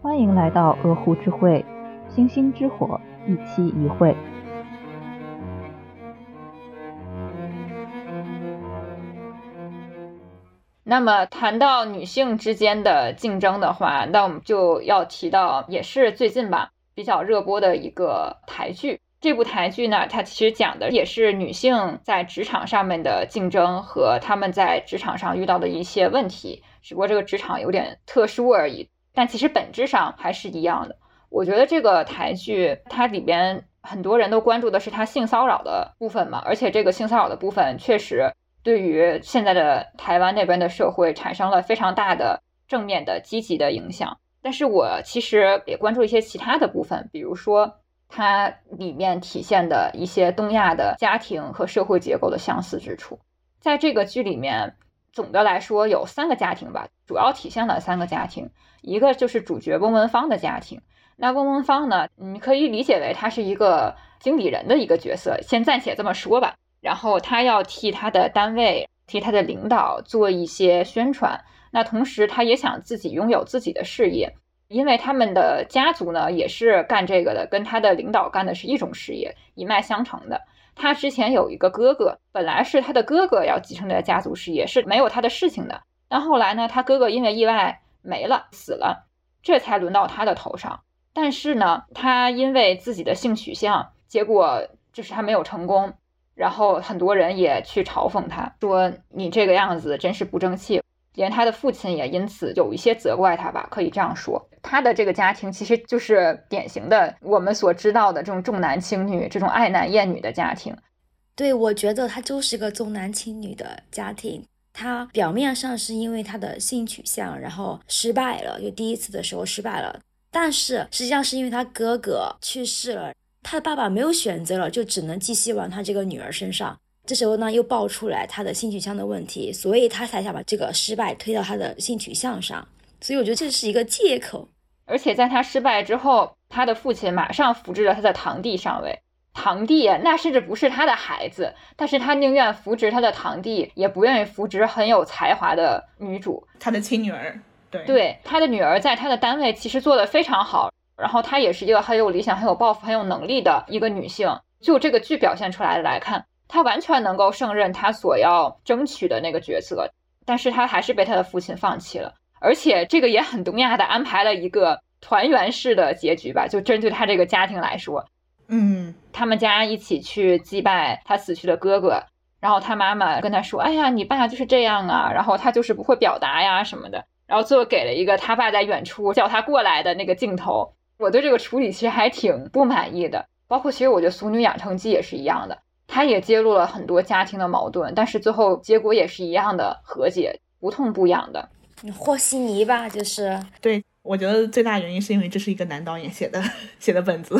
欢迎来到鹅湖之会，星星之火，一期一会。那么谈到女性之间的竞争的话，那我们就要提到，也是最近吧比较热播的一个台剧。这部台剧呢，它其实讲的也是女性在职场上面的竞争和她们在职场上遇到的一些问题，只不过这个职场有点特殊而已。但其实本质上还是一样的。我觉得这个台剧它里边很多人都关注的是它性骚扰的部分嘛，而且这个性骚扰的部分确实。对于现在的台湾那边的社会产生了非常大的正面的积极的影响，但是我其实也关注一些其他的部分，比如说它里面体现的一些东亚的家庭和社会结构的相似之处。在这个剧里面，总的来说有三个家庭吧，主要体现了三个家庭，一个就是主角翁文芳的家庭。那翁文芳呢，你可以理解为他是一个经理人的一个角色，先暂且这么说吧。然后他要替他的单位、替他的领导做一些宣传，那同时他也想自己拥有自己的事业，因为他们的家族呢也是干这个的，跟他的领导干的是一种事业，一脉相承的。他之前有一个哥哥，本来是他的哥哥要继承这个家族事业，是没有他的事情的。但后来呢，他哥哥因为意外没了，死了，这才轮到他的头上。但是呢，他因为自己的性取向，结果就是他没有成功。然后很多人也去嘲讽他，说你这个样子真是不争气，连他的父亲也因此有一些责怪他吧，可以这样说。他的这个家庭其实就是典型的我们所知道的这种重男轻女、这种爱男厌女的家庭。对，我觉得他就是个重男轻女的家庭。他表面上是因为他的性取向，然后失败了，就第一次的时候失败了，但是实际上是因为他哥哥去世了。他的爸爸没有选择了，就只能寄希望他这个女儿身上。这时候呢，又爆出来他的性取向的问题，所以他才想把这个失败推到他的性取向上。所以我觉得这是一个借口。而且在他失败之后，他的父亲马上扶植了他的堂弟上位。堂弟那甚至不是他的孩子，但是他宁愿扶植他的堂弟，也不愿意扶植很有才华的女主，他的亲女儿。对，对，他的女儿在他的单位其实做的非常好。然后她也是一个很有理想、很有抱负、很有能力的一个女性。就这个剧表现出来的来看，她完全能够胜任她所要争取的那个角色。但是她还是被她的父亲放弃了。而且这个也很东亚的安排了一个团圆式的结局吧？就针对她这个家庭来说，嗯，他们家一起去祭拜他死去的哥哥，然后他妈妈跟他说：“哎呀，你爸就是这样啊，然后他就是不会表达呀什么的。”然后最后给了一个他爸在远处叫他过来的那个镜头。我对这个处理其实还挺不满意的，包括其实我觉得《俗女养成记》也是一样的，他也揭露了很多家庭的矛盾，但是最后结果也是一样的和解，不痛不痒的。和稀泥吧，就是对，我觉得最大原因是因为这是一个男导演写的 写的本子，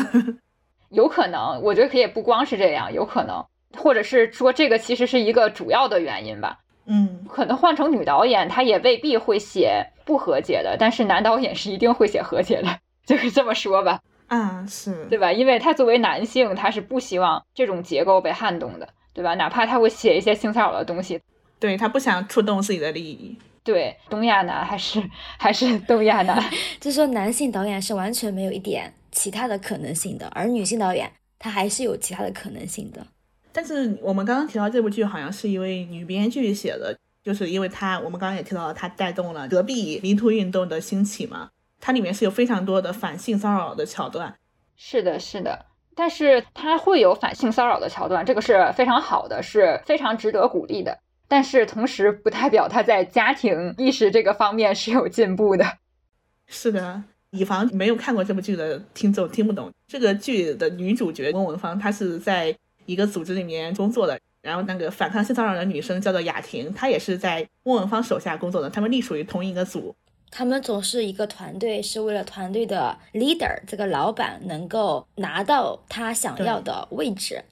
有可能，我觉得可以不光是这样，有可能，或者是说这个其实是一个主要的原因吧。嗯，可能换成女导演，她也未必会写不和解的，但是男导演是一定会写和解的。就是这么说吧，嗯，是对吧？因为他作为男性，他是不希望这种结构被撼动的，对吧？哪怕他会写一些性骚扰的东西，对他不想触动自己的利益。对，东亚男还是还是东亚男，就说男性导演是完全没有一点其他的可能性的，而女性导演她还是有其他的可能性的。但是我们刚刚提到这部剧，好像是一位女编剧写的，就是因为她，我们刚刚也提到了，她带动了隔壁迷途运动的兴起嘛。它里面是有非常多的反性骚扰的桥段，是的，是的，但是它会有反性骚扰的桥段，这个是非常好的，是非常值得鼓励的。但是同时不代表他在家庭意识这个方面是有进步的。是的，以防没有看过这部剧的听众听不懂，这个剧的女主角翁文芳，她是在一个组织里面工作的，然后那个反抗性骚扰的女生叫做雅婷，她也是在翁文芳手下工作的，他们隶属于同一个组。他们总是一个团队，是为了团队的 leader 这个老板能够拿到他想要的位置。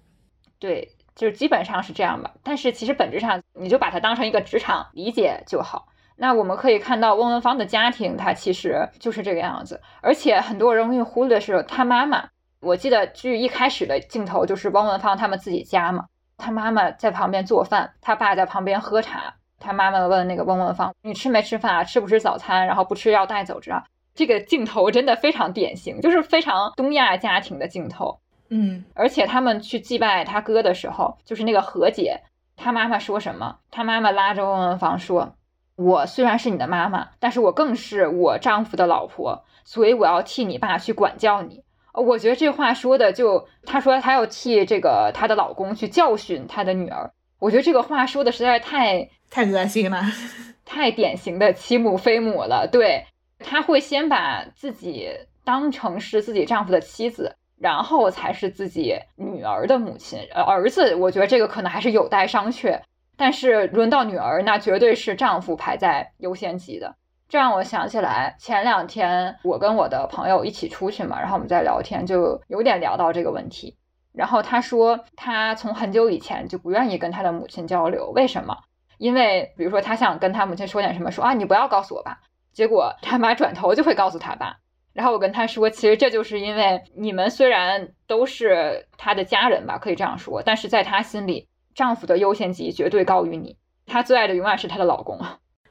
对，就是基本上是这样吧。但是其实本质上，你就把它当成一个职场理解就好。那我们可以看到翁文芳的家庭，他其实就是这个样子。而且很多人容易忽略的是他妈妈。我记得剧一开始的镜头就是翁文芳他们自己家嘛，他妈妈在旁边做饭，他爸在旁边喝茶。他妈妈问那个翁文芳：“你吃没吃饭啊？吃不吃早餐？然后不吃要带走，这样这个镜头真的非常典型，就是非常东亚家庭的镜头。嗯，而且他们去祭拜他哥的时候，就是那个何姐，他妈妈说什么？他妈妈拉着翁文芳说：“我虽然是你的妈妈，但是我更是我丈夫的老婆，所以我要替你爸去管教你。”我觉得这话说的就，她说她要替这个她的老公去教训她的女儿。我觉得这个话说的实在太太恶心了，太典型的欺母非母了。对，她会先把自己当成是自己丈夫的妻子。然后才是自己女儿的母亲，呃，儿子，我觉得这个可能还是有待商榷。但是轮到女儿，那绝对是丈夫排在优先级的。这让我想起来，前两天我跟我的朋友一起出去嘛，然后我们在聊天，就有点聊到这个问题。然后他说，他从很久以前就不愿意跟他的母亲交流，为什么？因为比如说他想跟他母亲说点什么，说啊，你不要告诉我爸。结果他妈转头就会告诉他爸。然后我跟他说，其实这就是因为你们虽然都是他的家人吧，可以这样说，但是在他心里，丈夫的优先级绝对高于你。她最爱的永远是她的老公。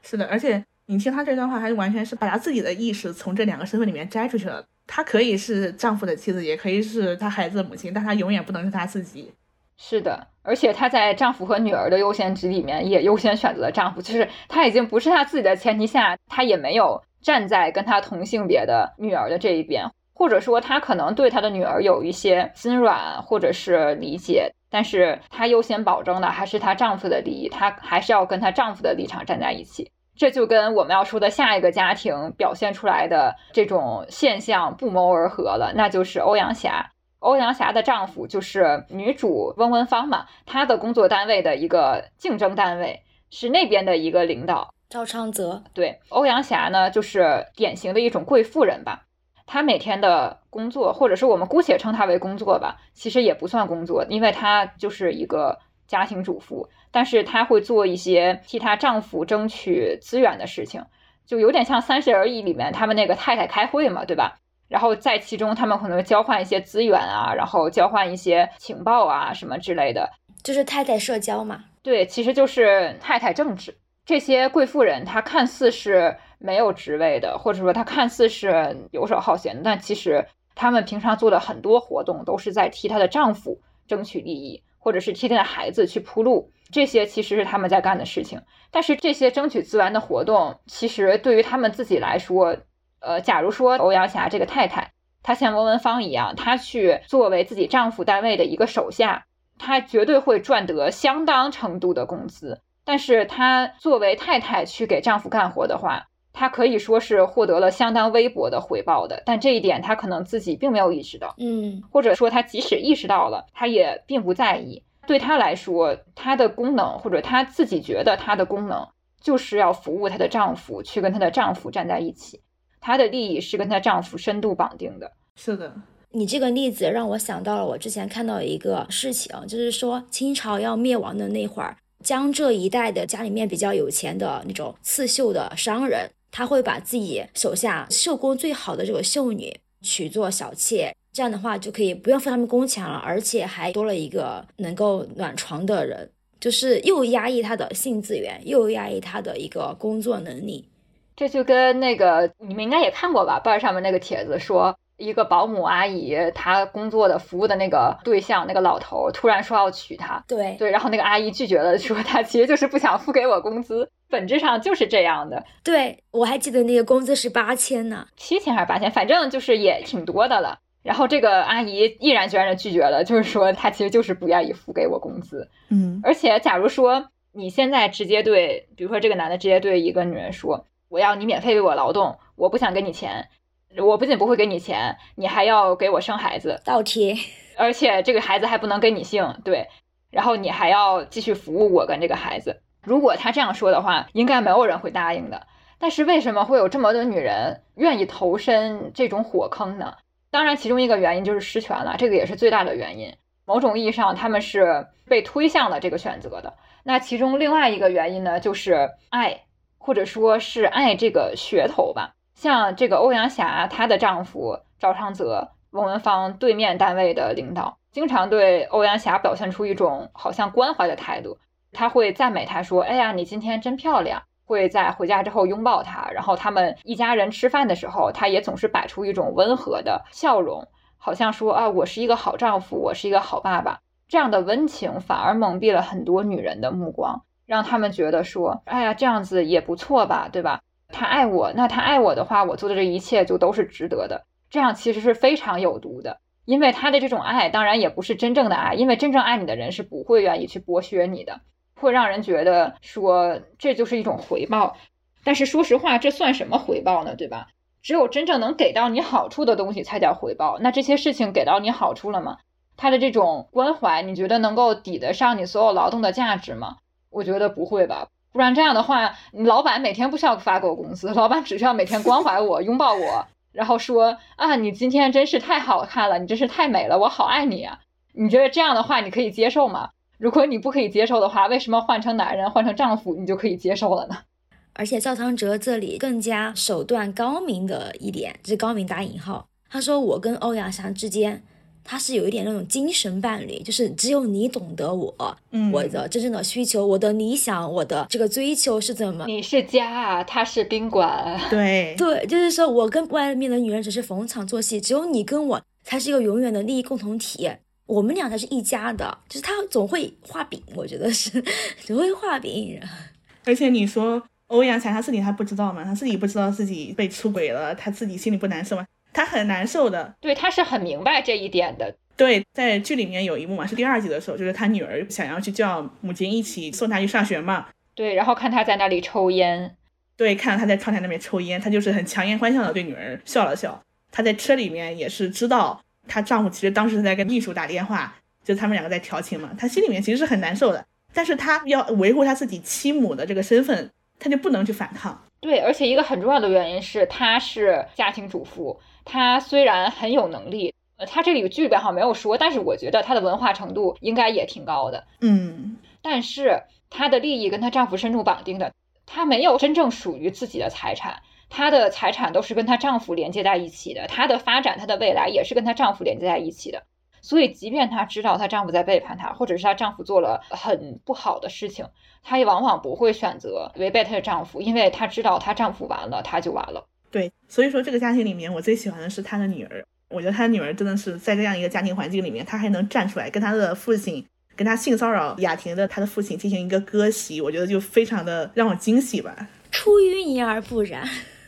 是的，而且你听她这段话，还是完全是把她自己的意识从这两个身份里面摘出去了。她可以是丈夫的妻子，也可以是她孩子的母亲，但她永远不能是她自己。是的，而且她在丈夫和女儿的优先级里面，也优先选择了丈夫，就是她已经不是她自己的前提下，她也没有。站在跟她同性别的女儿的这一边，或者说他可能对他的女儿有一些心软或者是理解，但是他优先保证的还是她丈夫的利益，她还是要跟她丈夫的立场站在一起。这就跟我们要说的下一个家庭表现出来的这种现象不谋而合了，那就是欧阳霞。欧阳霞的丈夫就是女主翁文芳嘛，她的工作单位的一个竞争单位是那边的一个领导。赵昌泽对欧阳霞呢，就是典型的一种贵妇人吧。她每天的工作，或者是我们姑且称她为工作吧，其实也不算工作，因为她就是一个家庭主妇。但是她会做一些替她丈夫争取资源的事情，就有点像《三十而已》里面他们那个太太开会嘛，对吧？然后在其中，他们可能交换一些资源啊，然后交换一些情报啊什么之类的，就是太太社交嘛。对，其实就是太太政治。这些贵妇人，她看似是没有职位的，或者说她看似是游手好闲，但其实她们平常做的很多活动都是在替她的丈夫争取利益，或者是替她的孩子去铺路。这些其实是他们在干的事情。但是这些争取资源的活动，其实对于他们自己来说，呃，假如说欧阳霞这个太太，她像翁文芳一样，她去作为自己丈夫单位的一个手下，她绝对会赚得相当程度的工资。但是她作为太太去给丈夫干活的话，她可以说是获得了相当微薄的回报的。但这一点她可能自己并没有意识到，嗯，或者说她即使意识到了，她也并不在意。对她来说，她的功能或者她自己觉得她的功能就是要服务她的丈夫，去跟她的丈夫站在一起。她的利益是跟她丈夫深度绑定的。是的，你这个例子让我想到了我之前看到一个事情，就是说清朝要灭亡的那会儿。江浙一带的家里面比较有钱的那种刺绣的商人，他会把自己手下绣工最好的这个绣女娶做小妾，这样的话就可以不用付他们工钱了，而且还多了一个能够暖床的人，就是又压抑他的性资源，又压抑他的一个工作能力。这就跟那个你们应该也看过吧，报上面那个帖子说。一个保姆阿姨，她工作的服务的那个对象，那个老头突然说要娶她，对对，然后那个阿姨拒绝了，说她其实就是不想付给我工资，本质上就是这样的。对我还记得那个工资是八千呢，七千还是八千，反正就是也挺多的了。然后这个阿姨毅然决然的拒绝了，就是说她其实就是不愿意付给我工资。嗯，而且假如说你现在直接对，比如说这个男的直接对一个女人说，我要你免费为我劳动，我不想给你钱。我不仅不会给你钱，你还要给我生孩子，倒贴，而且这个孩子还不能跟你姓，对，然后你还要继续服务我跟这个孩子。如果他这样说的话，应该没有人会答应的。但是为什么会有这么多女人愿意投身这种火坑呢？当然，其中一个原因就是失权了，这个也是最大的原因。某种意义上，他们是被推向了这个选择的。那其中另外一个原因呢，就是爱，或者说是爱这个噱头吧。像这个欧阳霞，她的丈夫赵昌泽，翁文芳对面单位的领导，经常对欧阳霞表现出一种好像关怀的态度。他会赞美她说：“哎呀，你今天真漂亮。”会在回家之后拥抱他，然后他们一家人吃饭的时候，他也总是摆出一种温和的笑容，好像说啊，我是一个好丈夫，我是一个好爸爸。这样的温情反而蒙蔽了很多女人的目光，让他们觉得说，哎呀，这样子也不错吧，对吧？他爱我，那他爱我的话，我做的这一切就都是值得的。这样其实是非常有毒的，因为他的这种爱当然也不是真正的爱，因为真正爱你的人是不会愿意去剥削你的，会让人觉得说这就是一种回报。但是说实话，这算什么回报呢？对吧？只有真正能给到你好处的东西才叫回报。那这些事情给到你好处了吗？他的这种关怀，你觉得能够抵得上你所有劳动的价值吗？我觉得不会吧。不然这样的话，你老板每天不需要发给我工资，老板只需要每天关怀我、拥抱我，然后说啊，你今天真是太好看了，你真是太美了，我好爱你啊。你觉得这样的话你可以接受吗？如果你不可以接受的话，为什么换成男人、换成丈夫你就可以接受了呢？而且赵昌哲这里更加手段高明的一点，这高明打引号，他说我跟欧阳霞之间。他是有一点那种精神伴侣，就是只有你懂得我，嗯，我的真正的需求，我的理想，我的这个追求是怎么？你是家啊，他是宾馆，对 对，就是说我跟外面的女人只是逢场作戏，只有你跟我才是一个永远的利益共同体，我们俩才是一家的。就是他总会画饼，我觉得是 总会画饼。而且你说欧阳才他自己还不知道吗？他自己不知道自己被出轨了，他自己心里不难受吗？他很难受的，对，他是很明白这一点的。对，在剧里面有一幕嘛，是第二集的时候，就是他女儿想要去叫母亲一起送他去上学嘛。对，然后看他在那里抽烟，对，看到他在窗台那边抽烟，他就是很强颜欢笑的对女儿笑了笑。他在车里面也是知道她丈夫其实当时在跟秘书打电话，就他们两个在调情嘛。她心里面其实是很难受的，但是她要维护她自己妻母的这个身份，她就不能去反抗。对，而且一个很重要的原因是，她是家庭主妇。她虽然很有能力，呃，她这里剧里边好像没有说，但是我觉得她的文化程度应该也挺高的。嗯，但是她的利益跟她丈夫深度绑定的，她没有真正属于自己的财产，她的财产都是跟她丈夫连接在一起的，她的发展，她的未来也是跟她丈夫连接在一起的。所以，即便她知道她丈夫在背叛她，或者是她丈夫做了很不好的事情，她也往往不会选择违背她的丈夫，因为她知道她丈夫完了，她就完了。对，所以说这个家庭里面，我最喜欢的是她的女儿。我觉得她的女儿真的是在这样一个家庭环境里面，她还能站出来跟她的父亲，跟他性骚扰雅婷的他的父亲进行一个割席，我觉得就非常的让我惊喜吧。出淤泥而不染，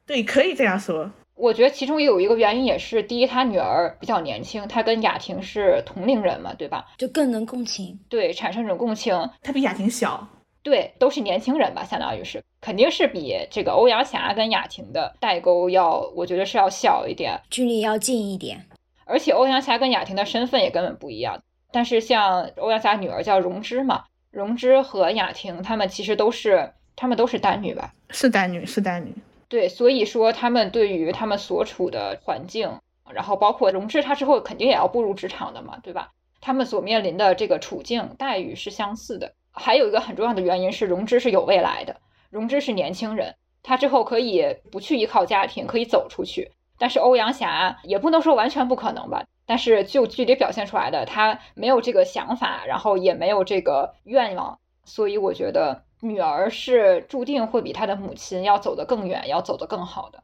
对，可以这样说。我觉得其中有一个原因也是，第一，他女儿比较年轻，他跟雅婷是同龄人嘛，对吧？就更能共情，对，产生这种共情。他比雅婷小。对，都是年轻人吧，相当于是，肯定是比这个欧阳霞跟雅婷的代沟要，我觉得是要小一点，距离要近一点。而且欧阳霞跟雅婷的身份也根本不一样。但是像欧阳霞女儿叫荣芝嘛，荣芝和雅婷她们其实都是，她们都是单女吧？是单女，是单女。对，所以说他们对于他们所处的环境，然后包括荣枝她之后肯定也要步入职场的嘛，对吧？他们所面临的这个处境待遇是相似的。还有一个很重要的原因是，荣枝是有未来的，荣枝是年轻人，她之后可以不去依靠家庭，可以走出去。但是欧阳霞也不能说完全不可能吧，但是就具体表现出来的，她没有这个想法，然后也没有这个愿望，所以我觉得女儿是注定会比她的母亲要走得更远，要走得更好的。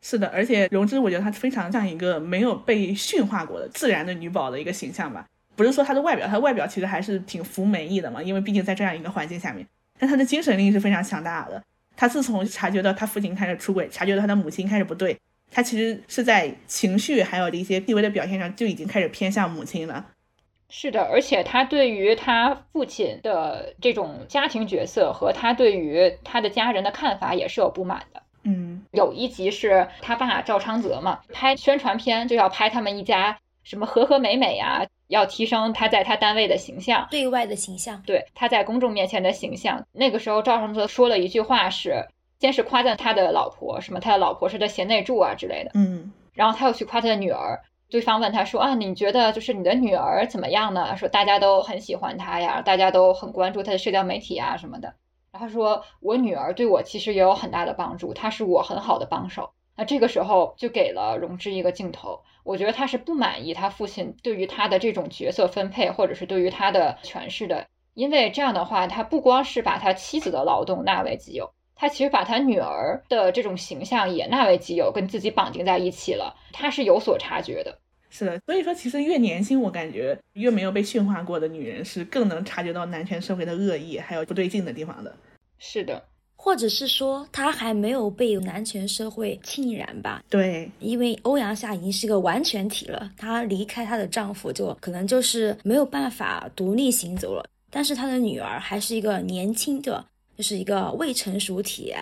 是的，而且荣枝我觉得她非常像一个没有被驯化过的自然的女宝的一个形象吧。不是说她的外表，她外表其实还是挺服美意的嘛，因为毕竟在这样一个环境下面。但她的精神力是非常强大的。她自从察觉到她父亲开始出轨，察觉到她的母亲开始不对，她其实是在情绪还有一些细微的表现上就已经开始偏向母亲了。是的，而且他对于他父亲的这种家庭角色和他对于他的家人的看法也是有不满的。嗯，有一集是他爸赵昌泽嘛，拍宣传片就要拍他们一家什么和和美美呀。要提升他在他单位的形象，对外的形象，对他在公众面前的形象。那个时候，赵昌泽说了一句话，是先是夸赞他的老婆，什么他的老婆是他贤内助啊之类的，嗯，然后他又去夸他的女儿。对方问他说啊，你觉得就是你的女儿怎么样呢？说大家都很喜欢她呀，大家都很关注她的社交媒体啊什么的。然后说，我女儿对我其实也有很大的帮助，她是我很好的帮手。那这个时候就给了荣枝一个镜头，我觉得他是不满意他父亲对于他的这种角色分配，或者是对于他的诠释的，因为这样的话，他不光是把他妻子的劳动纳为己有，她其实把他女儿的这种形象也纳为己有，跟自己绑定在一起了。他是有所察觉的。是的，所以说其实越年轻，我感觉越没有被驯化过的女人是更能察觉到男权社会的恶意还有不对劲的地方的。是的，或者是说她还没有被男权社会浸染吧？对，因为欧阳夏已经是个完全体了，她离开她的丈夫就可能就是没有办法独立行走了。但是她的女儿还是一个年轻的，就是一个未成熟体，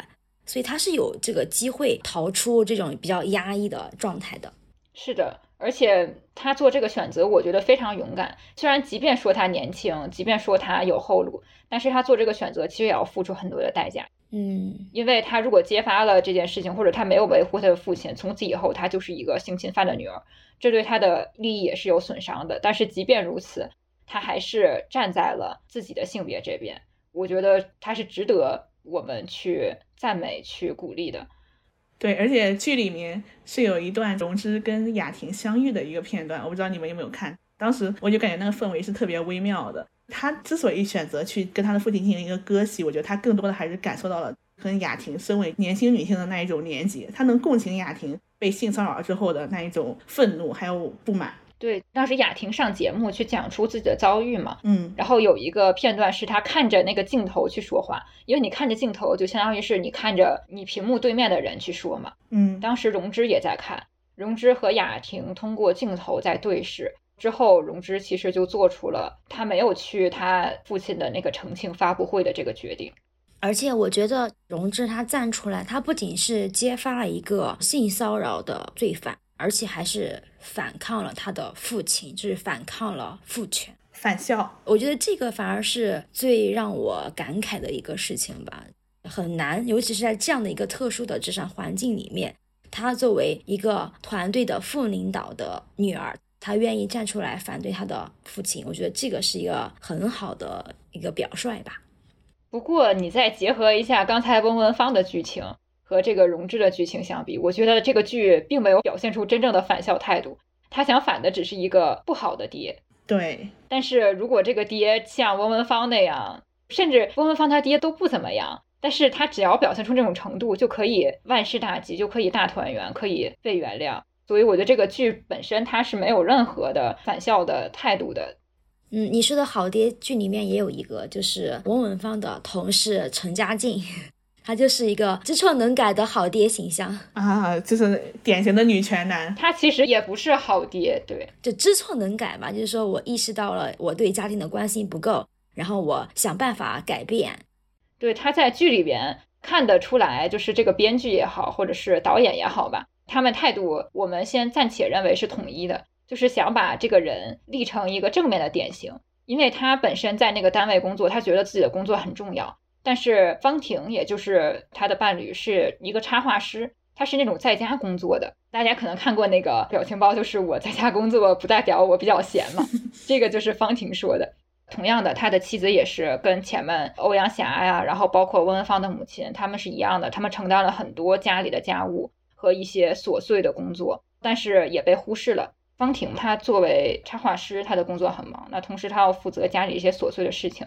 所以他是有这个机会逃出这种比较压抑的状态的。是的。而且他做这个选择，我觉得非常勇敢。虽然即便说他年轻，即便说他有后路，但是他做这个选择其实也要付出很多的代价。嗯，因为他如果揭发了这件事情，或者他没有维护他的父亲，从此以后他就是一个性侵犯的女儿，这对他的利益也是有损伤的。但是即便如此，他还是站在了自己的性别这边。我觉得他是值得我们去赞美、去鼓励的。对，而且剧里面是有一段荣之跟雅婷相遇的一个片段，我不知道你们有没有看。当时我就感觉那个氛围是特别微妙的。他之所以选择去跟他的父亲进行一个割席，我觉得他更多的还是感受到了跟雅婷身为年轻女性的那一种连结，他能共情雅婷被性骚扰之后的那一种愤怒还有不满。对，当时雅婷上节目去讲出自己的遭遇嘛，嗯，然后有一个片段是她看着那个镜头去说话，因为你看着镜头，就相当于是你看着你屏幕对面的人去说嘛，嗯，当时荣芝也在看，荣芝和雅婷通过镜头在对视之后，荣芝其实就做出了他没有去他父亲的那个澄清发布会的这个决定，而且我觉得荣芝他站出来，他不仅是揭发了一个性骚扰的罪犯。而且还是反抗了他的父亲，就是反抗了父权，反校。我觉得这个反而是最让我感慨的一个事情吧，很难，尤其是在这样的一个特殊的职场环境里面，他作为一个团队的副领导的女儿，她愿意站出来反对她的父亲，我觉得这个是一个很好的一个表率吧。不过你再结合一下刚才翁文芳的剧情。和这个荣之的剧情相比，我觉得这个剧并没有表现出真正的反校态度。他想反的只是一个不好的爹。对，但是如果这个爹像翁文芳那样，甚至翁文芳他爹都不怎么样，但是他只要表现出这种程度，就可以万事大吉，就可以大团圆，可以被原谅。所以我觉得这个剧本身它是没有任何的反校的态度的。嗯，你说的好爹剧里面也有一个，就是翁文芳的同事陈嘉静。他就是一个知错能改的好爹形象啊，就是典型的女权男。他其实也不是好爹，对，就知错能改嘛，就是说我意识到了我对家庭的关心不够，然后我想办法改变。对，他在剧里边看得出来，就是这个编剧也好，或者是导演也好吧，他们态度我们先暂且认为是统一的，就是想把这个人立成一个正面的典型，因为他本身在那个单位工作，他觉得自己的工作很重要。但是方婷，也就是他的伴侣，是一个插画师，他是那种在家工作的。大家可能看过那个表情包，就是我在家工作，不代表我比较闲嘛。这个就是方婷说的。同样的，他的妻子也是跟前面欧阳霞呀，然后包括温文芳的母亲，他们是一样的，他们承担了很多家里的家务和一些琐碎的工作，但是也被忽视了。方婷她作为插画师，她的工作很忙，那同时她要负责家里一些琐碎的事情。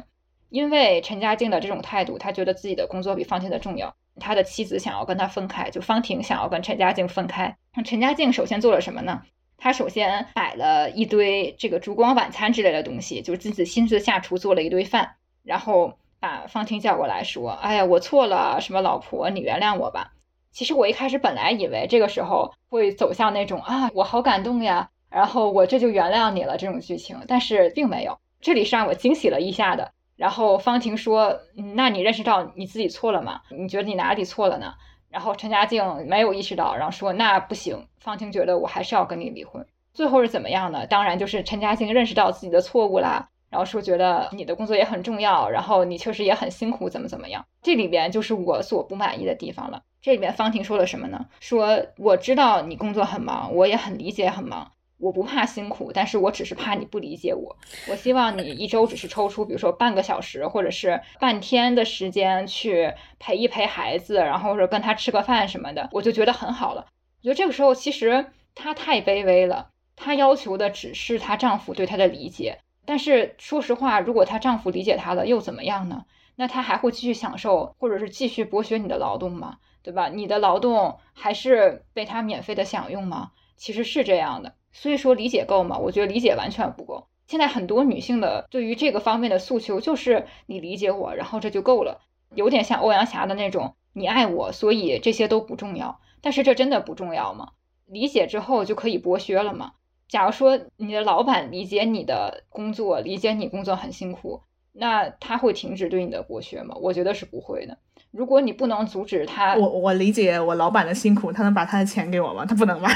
因为陈嘉静的这种态度，他觉得自己的工作比方婷的重要。他的妻子想要跟他分开，就方婷想要跟陈嘉静分开。那陈嘉静首先做了什么呢？他首先摆了一堆这个烛光晚餐之类的东西，就是自己亲自下厨做了一堆饭，然后把方婷叫过来说：“哎呀，我错了，什么老婆，你原谅我吧。”其实我一开始本来以为这个时候会走向那种啊，我好感动呀，然后我这就原谅你了这种剧情，但是并没有。这里是让我惊喜了一下的。然后方婷说：“那你认识到你自己错了吗？你觉得你哪里错了呢？”然后陈嘉靖没有意识到，然后说：“那不行。”方婷觉得我还是要跟你离婚。最后是怎么样呢？当然就是陈嘉靖认识到自己的错误啦，然后说觉得你的工作也很重要，然后你确实也很辛苦，怎么怎么样？这里边就是我所不满意的地方了。这里边方婷说了什么呢？说我知道你工作很忙，我也很理解很忙。我不怕辛苦，但是我只是怕你不理解我。我希望你一周只是抽出，比如说半个小时或者是半天的时间去陪一陪孩子，然后说跟他吃个饭什么的，我就觉得很好了。我觉得这个时候其实她太卑微了，她要求的只是她丈夫对她的理解。但是说实话，如果她丈夫理解她了，又怎么样呢？那他还会继续享受，或者是继续剥削你的劳动吗？对吧？你的劳动还是被他免费的享用吗？其实是这样的。所以说理解够吗？我觉得理解完全不够。现在很多女性的对于这个方面的诉求就是你理解我，然后这就够了，有点像欧阳霞的那种，你爱我，所以这些都不重要。但是这真的不重要吗？理解之后就可以剥削了吗？假如说你的老板理解你的工作，理解你工作很辛苦，那他会停止对你的剥削吗？我觉得是不会的。如果你不能阻止他，我我理解我老板的辛苦，他能把他的钱给我吗？他不能吧？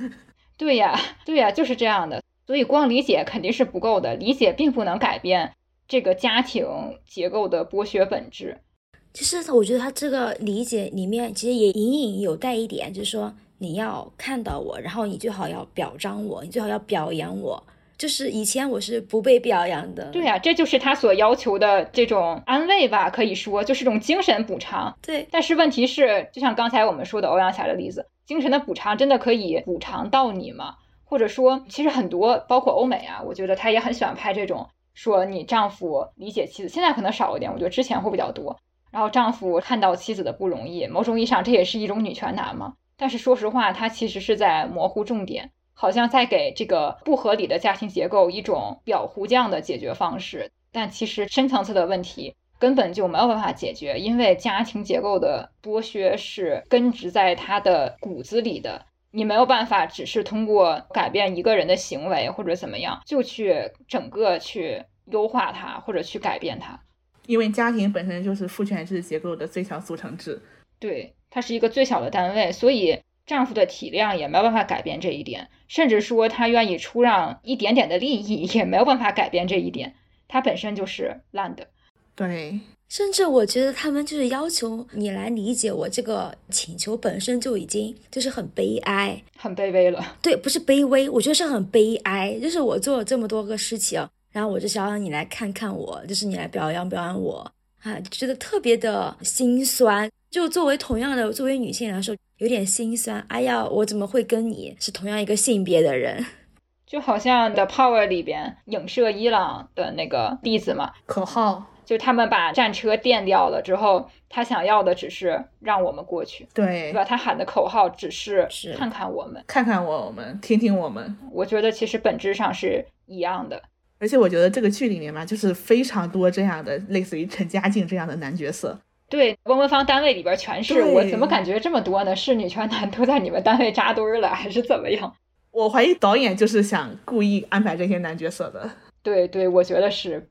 对呀，对呀，就是这样的。所以光理解肯定是不够的，理解并不能改变这个家庭结构的剥削本质。其实我觉得他这个理解里面，其实也隐隐有带一点，就是说你要看到我，然后你最好要表彰我，你最好要表扬我。就是以前我是不被表扬的。对呀，这就是他所要求的这种安慰吧，可以说就是这种精神补偿。对，但是问题是，就像刚才我们说的欧阳霞的例子，精神的补偿真的可以补偿到你吗？或者说，其实很多包括欧美啊，我觉得他也很喜欢拍这种说你丈夫理解妻子，现在可能少一点，我觉得之前会比较多。然后丈夫看到妻子的不容易，某种意义上这也是一种女权男嘛。但是说实话，他其实是在模糊重点。好像在给这个不合理的家庭结构一种表糊匠的解决方式，但其实深层次的问题根本就没有办法解决，因为家庭结构的剥削是根植在他的骨子里的，你没有办法只是通过改变一个人的行为或者怎么样就去整个去优化它或者去改变它，因为家庭本身就是父权制结构的最小组成制，对，它是一个最小的单位，所以。丈夫的体谅也没有办法改变这一点，甚至说他愿意出让一点点的利益也没有办法改变这一点，他本身就是烂的。对，甚至我觉得他们就是要求你来理解我这个请求本身就已经就是很悲哀、很卑微了。对，不是卑微，我觉得是很悲哀。就是我做了这么多个事情，然后我就想让你来看看我，就是你来表扬表扬我啊，觉得特别的心酸。就作为同样的作为女性来说。有点心酸，哎呀，我怎么会跟你是同样一个性别的人？就好像《The Power》里边影射伊朗的那个例子嘛，口号就他们把战车电掉了之后，他想要的只是让我们过去，对，对吧？他喊的口号只是看看我们，看看我们，听听我们。我觉得其实本质上是一样的，而且我觉得这个剧里面嘛，就是非常多这样的类似于陈嘉静这样的男角色。对，翁文芳单位里边全是，我怎么感觉这么多呢？是女权男都在你们单位扎堆儿了，还是怎么样？我怀疑导演就是想故意安排这些男角色的。对对，我觉得是。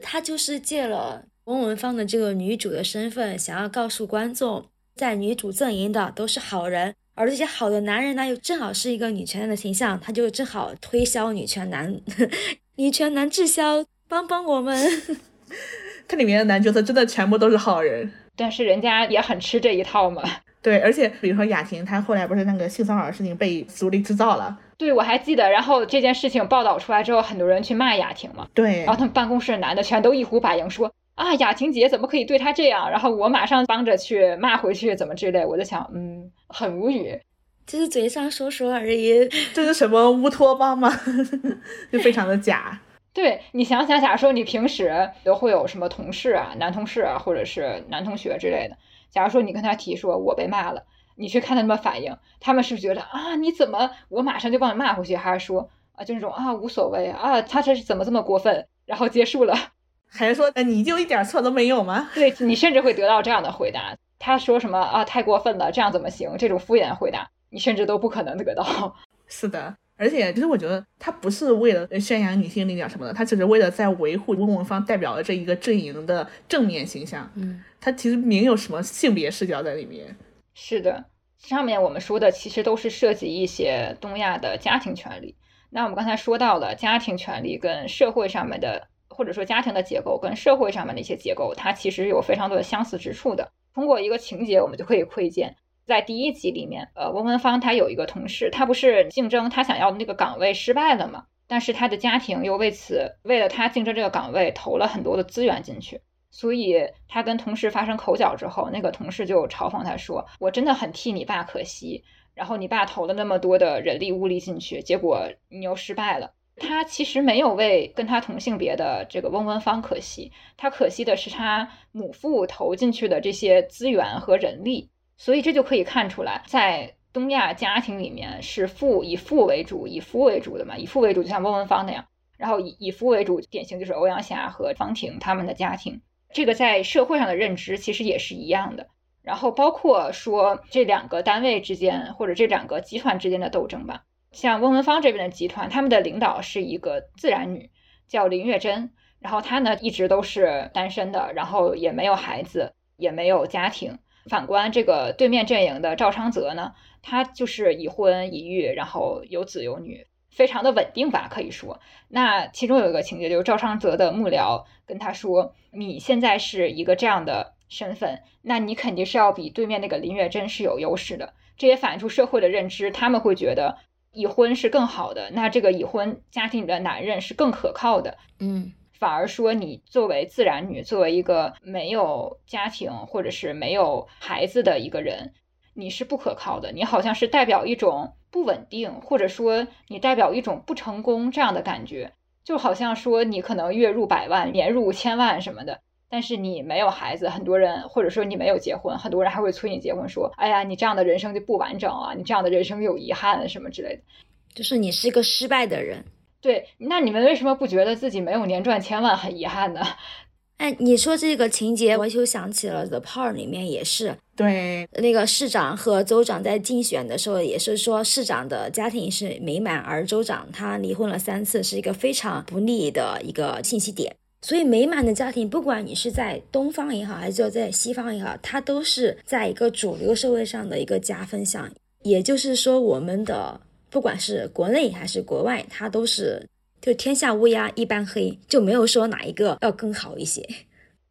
他就是借了翁文芳的这个女主的身份，想要告诉观众，在女主阵营的都是好人，而这些好的男人呢，又正好是一个女权男的形象，他就正好推销女权男，女权男滞销，帮帮我们。它里面的男角色真的全部都是好人，但是人家也很吃这一套嘛。对，而且比如说雅婷，她后来不是那个性骚扰的事情被组里制造了。对，我还记得。然后这件事情报道出来之后，很多人去骂雅婷嘛。对。然后他们办公室的男的全都一呼百应，说啊，雅婷姐怎么可以对他这样？然后我马上帮着去骂回去，怎么之类。我就想，嗯，很无语。就是嘴上说说而已。这是什么乌托邦吗？就非常的假。对你想想，假如说你平时都会有什么同事啊、男同事啊，或者是男同学之类的，假如说你跟他提说我被骂了，你去看他们反应，他们是不是觉得啊你怎么我马上就帮你骂回去，还是说啊就那种啊无所谓啊他这是怎么这么过分，然后结束了，还是说你就一点错都没有吗？对你甚至会得到这样的回答，他说什么啊太过分了，这样怎么行？这种敷衍回答，你甚至都不可能得到。是的。而且，其实我觉得他不是为了宣扬女性力量什么的，他只是为了在维护翁文芳代表的这一个阵营的正面形象。嗯，他其实没有什么性别视角在里面。是的，上面我们说的其实都是涉及一些东亚的家庭权利。那我们刚才说到了家庭权利跟社会上面的，或者说家庭的结构跟社会上面的一些结构，它其实有非常多的相似之处的。通过一个情节，我们就可以窥见。在第一集里面，呃，翁文芳她有一个同事，他不是竞争他想要的那个岗位失败了嘛？但是他的家庭又为此为了他竞争这个岗位投了很多的资源进去，所以他跟同事发生口角之后，那个同事就嘲讽他说：“我真的很替你爸可惜，然后你爸投了那么多的人力物力进去，结果你又失败了。”他其实没有为跟他同性别的这个翁文芳可惜，他可惜的是他母父投进去的这些资源和人力。所以这就可以看出来，在东亚家庭里面是父以父为主，以夫为主的嘛，以父为主，就像翁文芳那样。然后以以夫为主，典型就是欧阳霞和方婷他们的家庭。这个在社会上的认知其实也是一样的。然后包括说这两个单位之间或者这两个集团之间的斗争吧。像翁文芳这边的集团，他们的领导是一个自然女，叫林月珍。然后她呢一直都是单身的，然后也没有孩子，也没有家庭。反观这个对面阵营的赵昌泽呢，他就是已婚已育，然后有子有女。非常的稳定吧，可以说。那其中有一个情节，就是赵昌泽的幕僚跟他说：“你现在是一个这样的身份，那你肯定是要比对面那个林月珍是有优势的。”这也反映出社会的认知，他们会觉得已婚是更好的，那这个已婚家庭里的男人是更可靠的。嗯，反而说你作为自然女，作为一个没有家庭或者是没有孩子的一个人，你是不可靠的。你好像是代表一种。不稳定，或者说你代表一种不成功这样的感觉，就好像说你可能月入百万、年入千万什么的，但是你没有孩子，很多人或者说你没有结婚，很多人还会催你结婚，说：“哎呀，你这样的人生就不完整啊，你这样的人生有遗憾什么之类的。”就是你是一个失败的人。对，那你们为什么不觉得自己没有年赚千万很遗憾呢？哎，你说这个情节，我就想起了《The Power》里面也是，对那个市长和州长在竞选的时候，也是说市长的家庭是美满，而州长他离婚了三次，是一个非常不利的一个信息点。所以，美满的家庭，不管你是在东方也好，还是在西方也好，它都是在一个主流社会上的一个加分项。也就是说，我们的不管是国内还是国外，它都是。就天下乌鸦一般黑，就没有说哪一个要更好一些。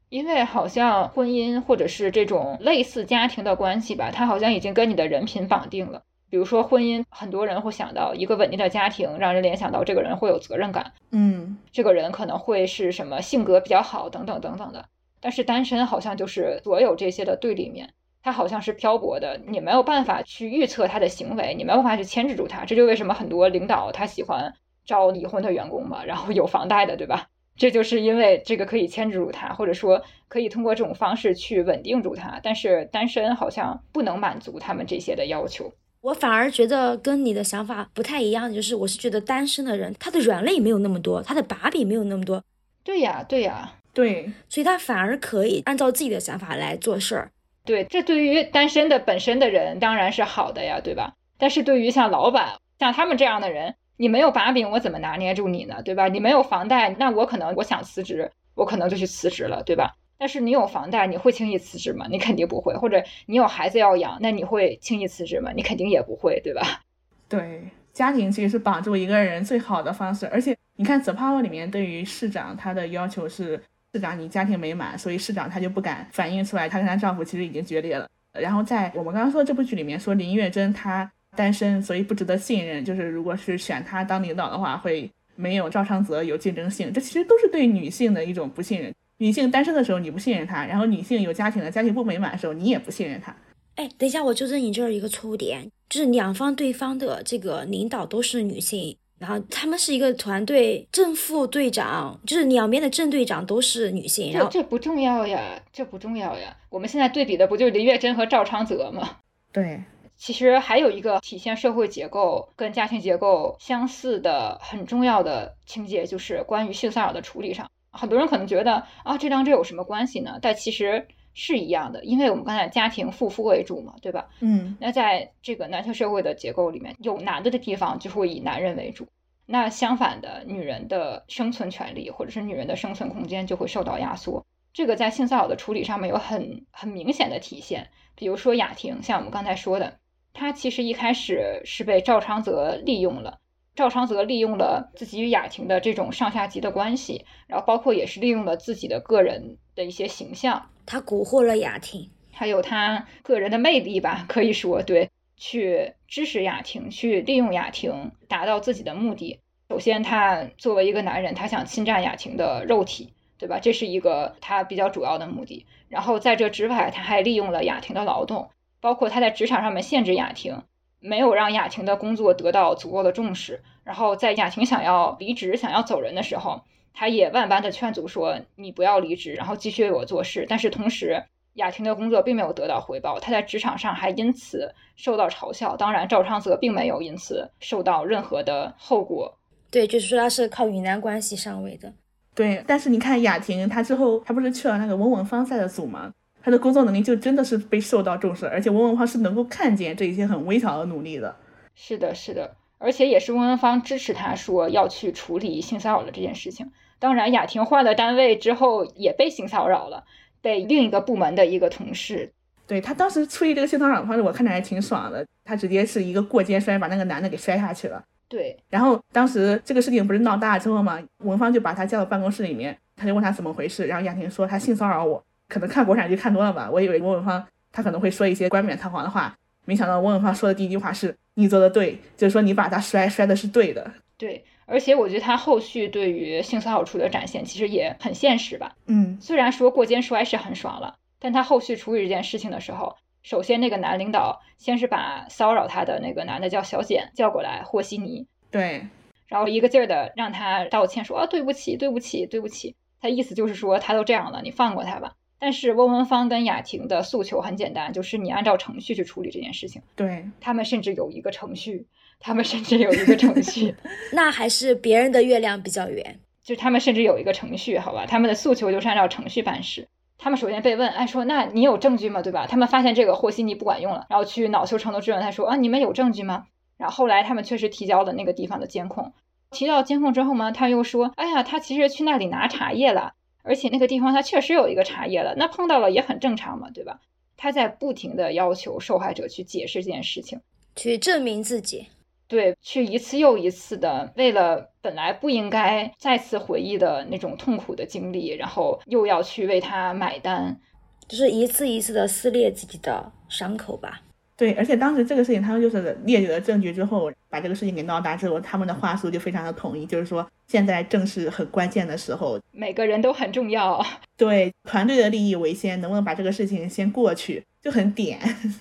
因为好像婚姻或者是这种类似家庭的关系吧，它好像已经跟你的人品绑定了。比如说婚姻，很多人会想到一个稳定的家庭，让人联想到这个人会有责任感，嗯，这个人可能会是什么性格比较好，等等等等的。但是单身好像就是所有这些的对立面，他好像是漂泊的，你没有办法去预测他的行为，你没有办法去牵制住他。这就为什么很多领导他喜欢。招离婚的员工嘛，然后有房贷的，对吧？这就是因为这个可以牵制住他，或者说可以通过这种方式去稳定住他。但是单身好像不能满足他们这些的要求。我反而觉得跟你的想法不太一样，就是我是觉得单身的人他的软肋没有那么多，他的把柄没有那么多。对呀，对呀，对，所以他反而可以按照自己的想法来做事儿。对，这对于单身的本身的人当然是好的呀，对吧？但是对于像老板像他们这样的人。你没有把柄，我怎么拿捏住你呢？对吧？你没有房贷，那我可能我想辞职，我可能就去辞职了，对吧？但是你有房贷，你会轻易辞职吗？你肯定不会。或者你有孩子要养，那你会轻易辞职吗？你肯定也不会，对吧？对，家庭其实是绑住一个人最好的方式。而且你看《The Power》里面对于市长他的要求是，市长你家庭美满，所以市长他就不敢反映出来，她跟她丈夫其实已经决裂了。然后在我们刚刚说这部剧里面，说林月珍她。单身，所以不值得信任。就是如果是选她当领导的话，会没有赵昌泽有竞争性。这其实都是对女性的一种不信任。女性单身的时候你不信任她，然后女性有家庭的家庭不美满的时候你也不信任她。哎，等一下，我纠正你这儿一个错误点，就是两方对方的这个领导都是女性，然后他们是一个团队，正副队长就是两边的正队长都是女性。然后这不重要呀，这不重要呀。我们现在对比的不就是林月珍和赵昌泽吗？对。其实还有一个体现社会结构跟家庭结构相似的很重要的情节，就是关于性骚扰的处理上。很多人可能觉得啊，这两者有什么关系呢？但其实是一样的，因为我们刚才家庭父夫为主嘛，对吧？嗯，那在这个男性社会的结构里面，有男的的地方就会以男人为主。那相反的，女人的生存权利或者是女人的生存空间就会受到压缩。这个在性骚扰的处理上面有很很明显的体现。比如说雅婷，像我们刚才说的。她其实一开始是被赵昌泽利用了，赵昌泽利用了自己与雅婷的这种上下级的关系，然后包括也是利用了自己的个人的一些形象，他蛊惑了雅婷，还有他个人的魅力吧，可以说对，去支持雅婷，去利用雅婷，达到自己的目的。首先，他作为一个男人，他想侵占雅婷的肉体，对吧？这是一个他比较主要的目的。然后在这之外，他还利用了雅婷的劳动。包括他在职场上面限制雅婷，没有让雅婷的工作得到足够的重视。然后在雅婷想要离职、想要走人的时候，他也万般的劝阻说：“你不要离职，然后继续为我做事。”但是同时，雅婷的工作并没有得到回报，她在职场上还因此受到嘲笑。当然，赵昌泽并没有因此受到任何的后果。对，就是说他是靠与难关系上位的。对，但是你看雅婷，她之后她不是去了那个文文芳赛的组吗？她的工作能力就真的是被受到重视，而且文文芳是能够看见这一些很微小的努力的。是的，是的，而且也是温文芳支持她说要去处理性骚扰的这件事情。当然，雅婷换了单位之后也被性骚扰了，被另一个部门的一个同事。对他当时处理这个性骚扰的方式，我看着还挺爽的。他直接是一个过肩摔，把那个男的给摔下去了。对，然后当时这个事情不是闹大之后嘛，文芳就把他叫到办公室里面，他就问他怎么回事，然后雅婷说他性骚扰我，可能看国产剧看多了吧，我以为文文芳他可能会说一些冠冕堂皇的话，没想到文文芳说的第一句话是你做的对，就是说你把他摔摔的是对的。对，而且我觉得他后续对于性骚扰处的展现其实也很现实吧。嗯，虽然说过肩摔是很爽了，但他后续处理这件事情的时候，首先那个男领导先是把骚扰他的那个男的叫小简叫过来和稀泥，对。然后一个劲儿的让他道歉，说啊对不起，对不起，对不起。他意思就是说他都这样了，你放过他吧。但是翁文芳跟雅婷的诉求很简单，就是你按照程序去处理这件事情。对他们甚至有一个程序，他们甚至有一个程序，那还是别人的月亮比较圆。就他们甚至有一个程序，好吧？他们的诉求就是按照程序办事。他们首先被问，哎，说那你有证据吗？对吧？他们发现这个和稀泥不管用了，然后去恼羞成怒质问他说啊，你们有证据吗？然后后来他们确实提交了那个地方的监控，提到监控之后呢，他又说，哎呀，他其实去那里拿茶叶了，而且那个地方他确实有一个茶叶了，那碰到了也很正常嘛，对吧？他在不停的要求受害者去解释这件事情，去证明自己。对，去一次又一次的为了本来不应该再次回忆的那种痛苦的经历，然后又要去为他买单，就是一次一次的撕裂自己的伤口吧。对，而且当时这个事情，他们就是列举了证据之后，把这个事情给闹大之后，他们的话术就非常的统一，就是说现在正是很关键的时候，每个人都很重要。对，团队的利益为先，能不能把这个事情先过去，就很点。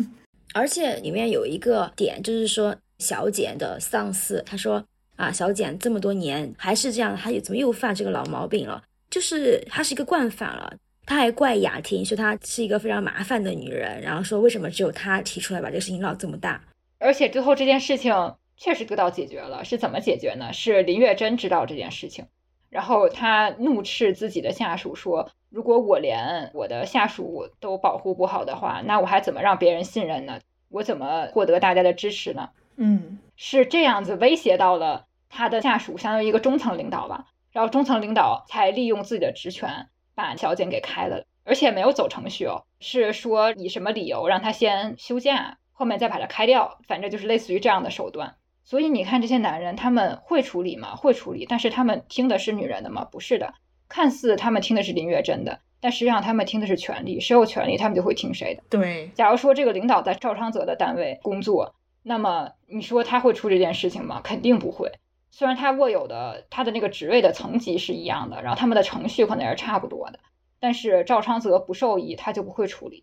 而且里面有一个点，就是说小简的上司，他说啊，小简这么多年还是这样，他怎么又犯这个老毛病了？就是他是一个惯犯了。他还怪雅婷，说她是一个非常麻烦的女人，然后说为什么只有她提出来把这个事情闹这么大？而且最后这件事情确实得到解决了，是怎么解决呢？是林月珍知道这件事情，然后他怒斥自己的下属说：“如果我连我的下属都保护不好的话，那我还怎么让别人信任呢？我怎么获得大家的支持呢？”嗯，是这样子威胁到了他的下属，相当于一个中层领导吧，然后中层领导才利用自己的职权。把小简给开了，而且没有走程序哦，是说以什么理由让他先休假，后面再把他开掉，反正就是类似于这样的手段。所以你看这些男人，他们会处理吗？会处理，但是他们听的是女人的吗？不是的，看似他们听的是林月珍的，但实际上他们听的是权力，谁有权力，他们就会听谁的。对，假如说这个领导在赵昌泽的单位工作，那么你说他会出这件事情吗？肯定不会。虽然他握有的他的那个职位的层级是一样的，然后他们的程序可能也是差不多的，但是赵昌泽不受益，他就不会处理。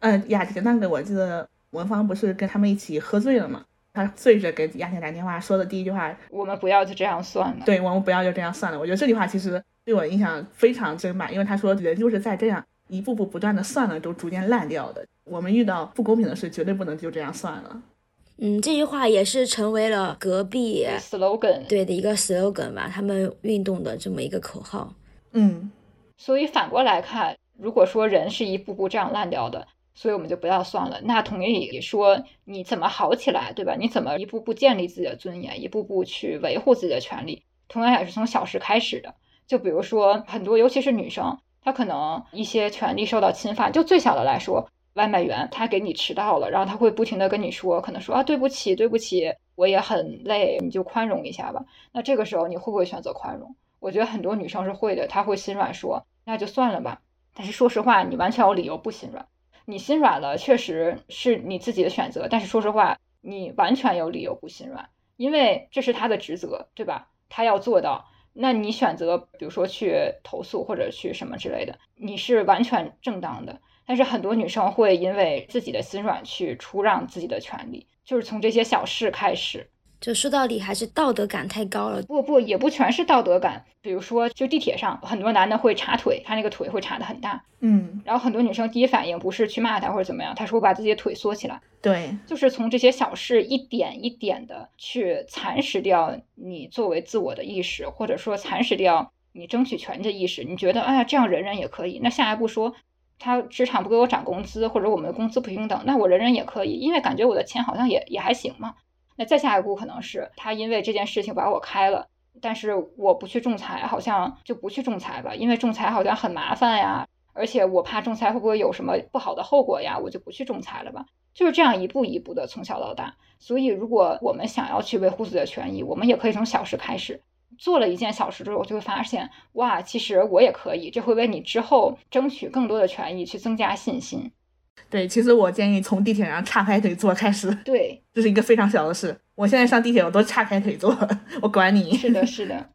嗯，雅婷那个我记得文芳不是跟他们一起喝醉了嘛？他醉着给雅婷打电话说的第一句话：“我们不要就这样算了。”对，我们不要就这样算了。我觉得这句话其实对我印象非常深吧，因为他说人就是在这样一步步不断的算了，都逐渐烂掉的。我们遇到不公平的事，绝对不能就这样算了。嗯，这句话也是成为了隔壁 slogan 对的一个 slogan 吧，他们运动的这么一个口号。嗯，所以反过来看，如果说人是一步步这样烂掉的，所以我们就不要算了。那同理说，你怎么好起来，对吧？你怎么一步步建立自己的尊严，一步步去维护自己的权利？同样也是从小事开始的。就比如说很多，尤其是女生，她可能一些权利受到侵犯。就最小的来说。外卖员他给你迟到了，然后他会不停的跟你说，可能说啊对不起对不起，我也很累，你就宽容一下吧。那这个时候你会不会选择宽容？我觉得很多女生是会的，她会心软说那就算了吧。但是说实话，你完全有理由不心软。你心软了，确实是你自己的选择。但是说实话，你完全有理由不心软，因为这是他的职责，对吧？他要做到。那你选择比如说去投诉或者去什么之类的，你是完全正当的。但是很多女生会因为自己的心软去出让自己的权利，就是从这些小事开始。就说到底还是道德感太高了。不不，也不全是道德感。比如说，就地铁上，很多男的会插腿，他那个腿会插的很大。嗯，然后很多女生第一反应不是去骂他或者怎么样，他说我把自己的腿缩起来。对，就是从这些小事一点一点的去蚕食掉你作为自我的意识，或者说蚕食掉你争取权利的意识。你觉得，哎呀，这样忍忍也可以。那下一步说，他职场不给我涨工资，或者我们的工资不平等，那我忍忍也可以，因为感觉我的钱好像也也还行嘛。那再下一步可能是他因为这件事情把我开了，但是我不去仲裁，好像就不去仲裁吧，因为仲裁好像很麻烦呀，而且我怕仲裁会不会有什么不好的后果呀，我就不去仲裁了吧。就是这样一步一步的从小到大。所以如果我们想要去维护自己的权益，我们也可以从小事开始，做了一件小事之后，我就会发现哇，其实我也可以，这会为你之后争取更多的权益去增加信心。对，其实我建议从地铁上岔开腿坐开始。对，这是一个非常小的事。我现在上地铁我都岔开腿坐，我管你。是的，是的。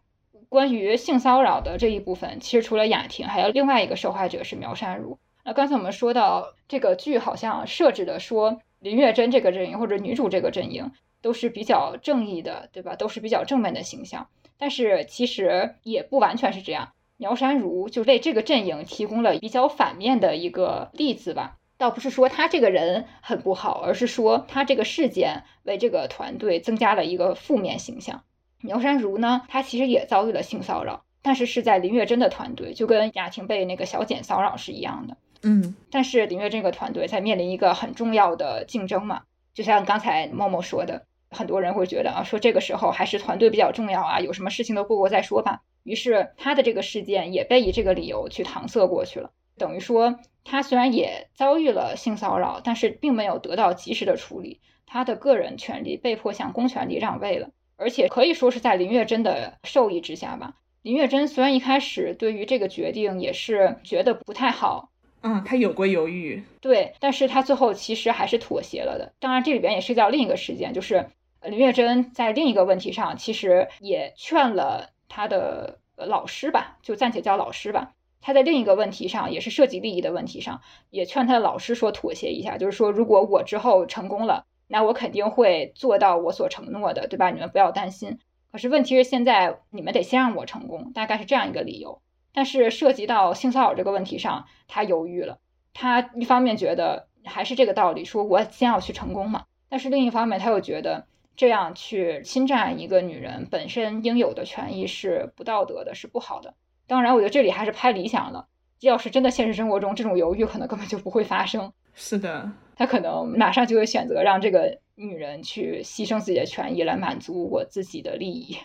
关于性骚扰的这一部分，其实除了雅婷，还有另外一个受害者是苗山如。那刚才我们说到这个剧好像设置的说林月珍这个阵营或者女主这个阵营都是比较正义的，对吧？都是比较正面的形象。但是其实也不完全是这样。苗山如就为这个阵营提供了比较反面的一个例子吧。倒不是说他这个人很不好，而是说他这个事件为这个团队增加了一个负面形象。苗山如呢，他其实也遭遇了性骚扰，但是是在林月珍的团队，就跟雅婷被那个小简骚扰是一样的。嗯，但是林月珍这个团队在面临一个很重要的竞争嘛，就像刚才默默说的，很多人会觉得啊，说这个时候还是团队比较重要啊，有什么事情都过过再说吧。于是他的这个事件也被以这个理由去搪塞过去了。等于说，他虽然也遭遇了性骚扰，但是并没有得到及时的处理，他的个人权利被迫向公权力让位了，而且可以说是在林月珍的授意之下吧。林月珍虽然一开始对于这个决定也是觉得不太好，嗯，他有过犹豫，对，但是他最后其实还是妥协了的。当然，这里边也涉及到另一个事件，就是林月珍在另一个问题上其实也劝了他的老师吧，就暂且叫老师吧。他在另一个问题上，也是涉及利益的问题上，也劝他的老师说妥协一下，就是说，如果我之后成功了，那我肯定会做到我所承诺的，对吧？你们不要担心。可是问题是现在你们得先让我成功，大概是这样一个理由。但是涉及到性骚扰这个问题上，他犹豫了。他一方面觉得还是这个道理，说我先要去成功嘛。但是另一方面，他又觉得这样去侵占一个女人本身应有的权益是不道德的，是不好的。当然，我觉得这里还是拍理想了。要是真的现实生活中这种犹豫，可能根本就不会发生。是的，他可能马上就会选择让这个女人去牺牲自己的权益来满足我自己的利益。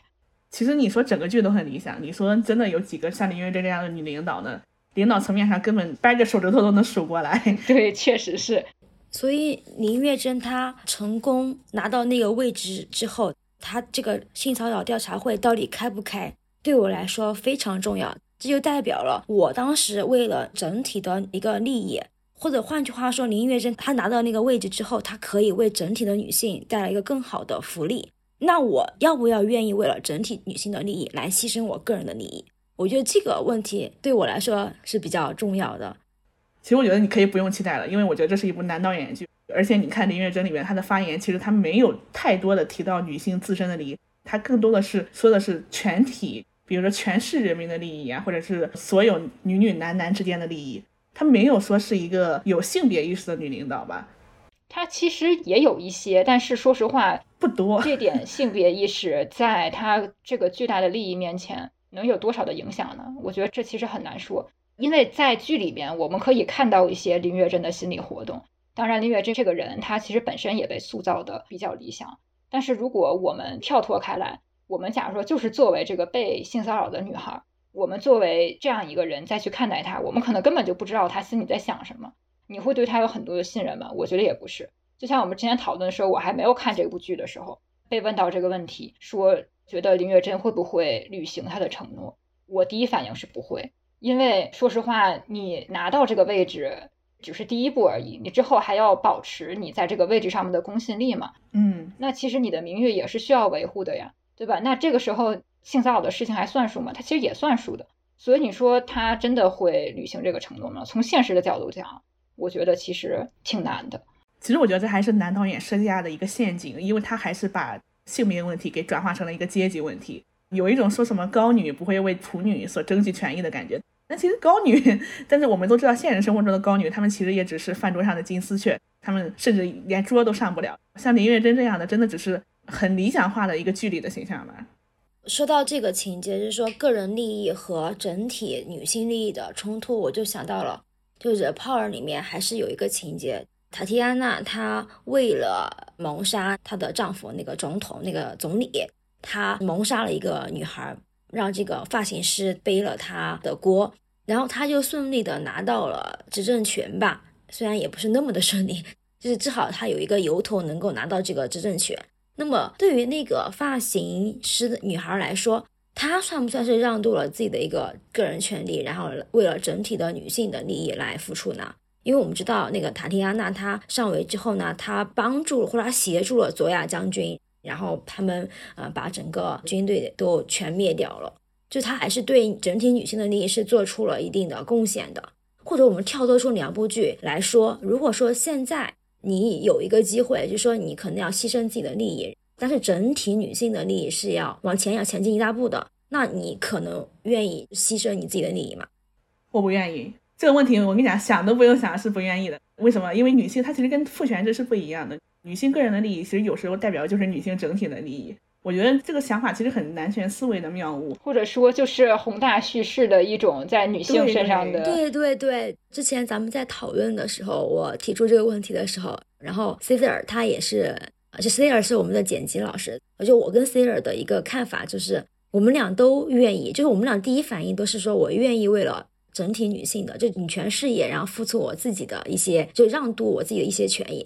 其实你说整个剧都很理想，你说真的有几个像林月珍这样的女领导呢？领导层面上根本掰着手指头都能数过来。对，确实是。所以林月珍她成功拿到那个位置之后，她这个性骚扰调查会到底开不开？对我来说非常重要，这就代表了我当时为了整体的一个利益，或者换句话说，林月珍她拿到那个位置之后，她可以为整体的女性带来一个更好的福利。那我要不要愿意为了整体女性的利益来牺牲我个人的利益？我觉得这个问题对我来说是比较重要的。其实我觉得你可以不用期待了，因为我觉得这是一部男导演剧，而且你看林月珍里面她的发言，其实她没有太多的提到女性自身的利益，她更多的是说的是全体。比如说全市人民的利益啊，或者是所有女女男男之间的利益，她没有说是一个有性别意识的女领导吧？她其实也有一些，但是说实话不多。这点性别意识在她这个巨大的利益面前，能有多少的影响呢？我觉得这其实很难说，因为在剧里面我们可以看到一些林月珍的心理活动。当然，林月珍这个人她其实本身也被塑造的比较理想，但是如果我们跳脱开来。我们假如说，就是作为这个被性骚扰的女孩，我们作为这样一个人再去看待她，我们可能根本就不知道她心里在想什么。你会对她有很多的信任吗？我觉得也不是。就像我们之前讨论的时候，我还没有看这部剧的时候，被问到这个问题，说觉得林月珍会不会履行她的承诺，我第一反应是不会，因为说实话，你拿到这个位置只是第一步而已，你之后还要保持你在这个位置上面的公信力嘛。嗯，那其实你的名誉也是需要维护的呀。对吧？那这个时候性骚扰的事情还算数吗？它其实也算数的。所以你说他真的会履行这个承诺吗？从现实的角度讲，我觉得其实挺难的。其实我觉得这还是男导演设下的一个陷阱，因为他还是把性别问题给转化成了一个阶级问题，有一种说什么高女不会为处女所争取权益的感觉。那其实高女，但是我们都知道，现实生活中的高女，她们其实也只是饭桌上的金丝雀，她们甚至连桌都上不了。像林月珍这样的，真的只是很理想化的一个剧里的形象吧。说到这个情节，就是说个人利益和整体女性利益的冲突，我就想到了，就是《Power》里面还是有一个情节。塔提安娜她为了谋杀她的丈夫那个总统那个总理，她谋杀了一个女孩，让这个发型师背了他的锅，然后他就顺利的拿到了执政权吧，虽然也不是那么的顺利，就是至少他有一个由头能够拿到这个执政权。那么对于那个发型师的女孩来说，她算不算是让渡了自己的一个个人权利，然后为了整体的女性的利益来付出呢？因为我们知道，那个塔提亚娜她上位之后呢，她帮助或者她协助了佐亚将军，然后他们呃把整个军队都全灭掉了。就他还是对整体女性的利益是做出了一定的贡献的。或者我们跳脱出两部剧来说，如果说现在你有一个机会，就说你可能要牺牲自己的利益，但是整体女性的利益是要往前要前进一大步的，那你可能愿意牺牲你自己的利益吗？我不愿意。这个问题我跟你讲，想都不用想，是不愿意的。为什么？因为女性她其实跟父权制是不一样的。女性个人的利益，其实有时候代表就是女性整体的利益。我觉得这个想法其实很男权思维的谬误，或者说就是宏大叙事的一种在女性身上的。对对对，之前咱们在讨论的时候，我提出这个问题的时候，然后 Caesar 他也是，就 Caesar 是我们的剪辑老师，而且我跟 Caesar 的一个看法就是，我们俩都愿意，就是我们俩第一反应都是说我愿意为了。整体女性的就女权事业，然后付出我自己的一些，就让渡我自己的一些权益。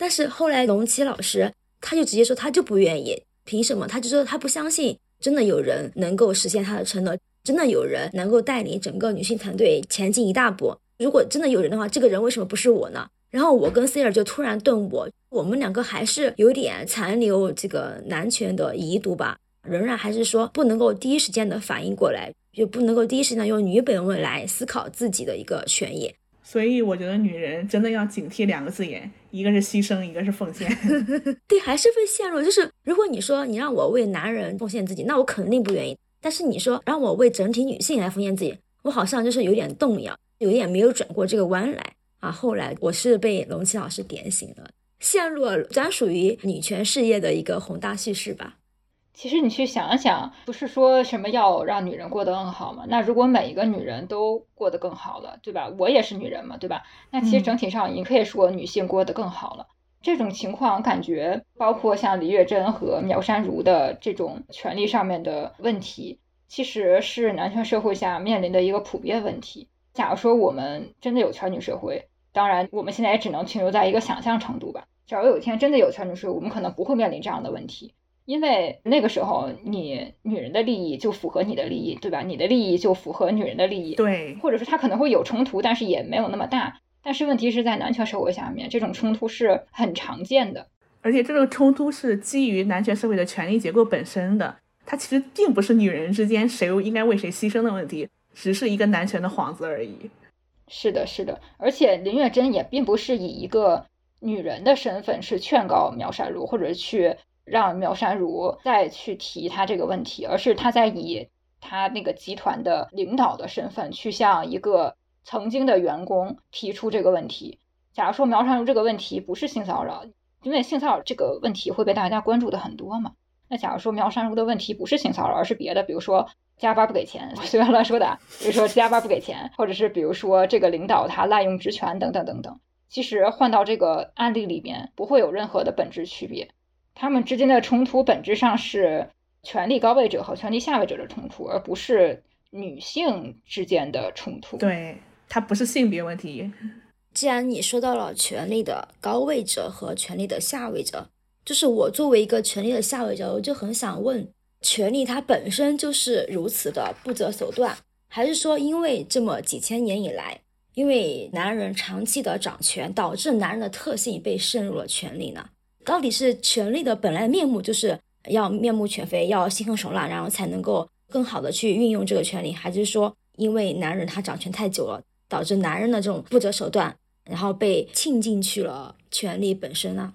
但是后来龙七老师他就直接说他就不愿意，凭什么？他就说他不相信真的有人能够实现他的承诺，真的有人能够带领整个女性团队前进一大步。如果真的有人的话，这个人为什么不是我呢？然后我跟 C 尔就突然顿悟，我们两个还是有点残留这个男权的遗毒吧，仍然还是说不能够第一时间的反应过来。就不能够第一时间用女本位来思考自己的一个权益，所以我觉得女人真的要警惕两个字眼，一个是牺牲，一个是奉献。对，还是会陷入。就是如果你说你让我为男人奉献自己，那我肯定不愿意。但是你说让我为整体女性来奉献自己，我好像就是有点动摇，有点没有转过这个弯来啊。后来我是被龙七老师点醒了，陷入了专属于女权事业的一个宏大叙事吧。其实你去想想，不是说什么要让女人过得更好吗？那如果每一个女人都过得更好了，对吧？我也是女人嘛，对吧？那其实整体上你可以说女性过得更好了。这种情况感觉，包括像李月珍和苗山如的这种权利上面的问题，其实是男权社会下面临的一个普遍问题。假如说我们真的有全女社会，当然我们现在也只能停留在一个想象程度吧。假如有一天真的有全女社会，我们可能不会面临这样的问题。因为那个时候，你女人的利益就符合你的利益，对吧？你的利益就符合女人的利益，对。或者说，他可能会有冲突，但是也没有那么大。但是问题是在男权社会下面，这种冲突是很常见的，而且这个冲突是基于男权社会的权力结构本身的。它其实并不是女人之间谁应该为谁牺牲的问题，只是一个男权的幌子而已。是的，是的。而且林月珍也并不是以一个女人的身份是劝告苗山路，或者去。让苗山如再去提他这个问题，而是他在以他那个集团的领导的身份去向一个曾经的员工提出这个问题。假如说苗山如这个问题不是性骚扰，因为性骚扰这个问题会被大家关注的很多嘛。那假如说苗山如的问题不是性骚扰，而是别的，比如说加班不给钱，随便乱说的，比如说加班不给钱，或者是比如说这个领导他滥用职权等等等等，其实换到这个案例里面不会有任何的本质区别。他们之间的冲突本质上是权力高位者和权力下位者的冲突，而不是女性之间的冲突。对，它不是性别问题。既然你说到了权力的高位者和权力的下位者，就是我作为一个权力的下位者，我就很想问：权力它本身就是如此的不择手段，还是说因为这么几千年以来，因为男人长期的掌权，导致男人的特性被渗入了权力呢？到底是权力的本来面目就是要面目全非，要心狠手辣，然后才能够更好的去运用这个权利，还是说因为男人他掌权太久了，导致男人的这种不择手段，然后被浸进去了权力本身呢？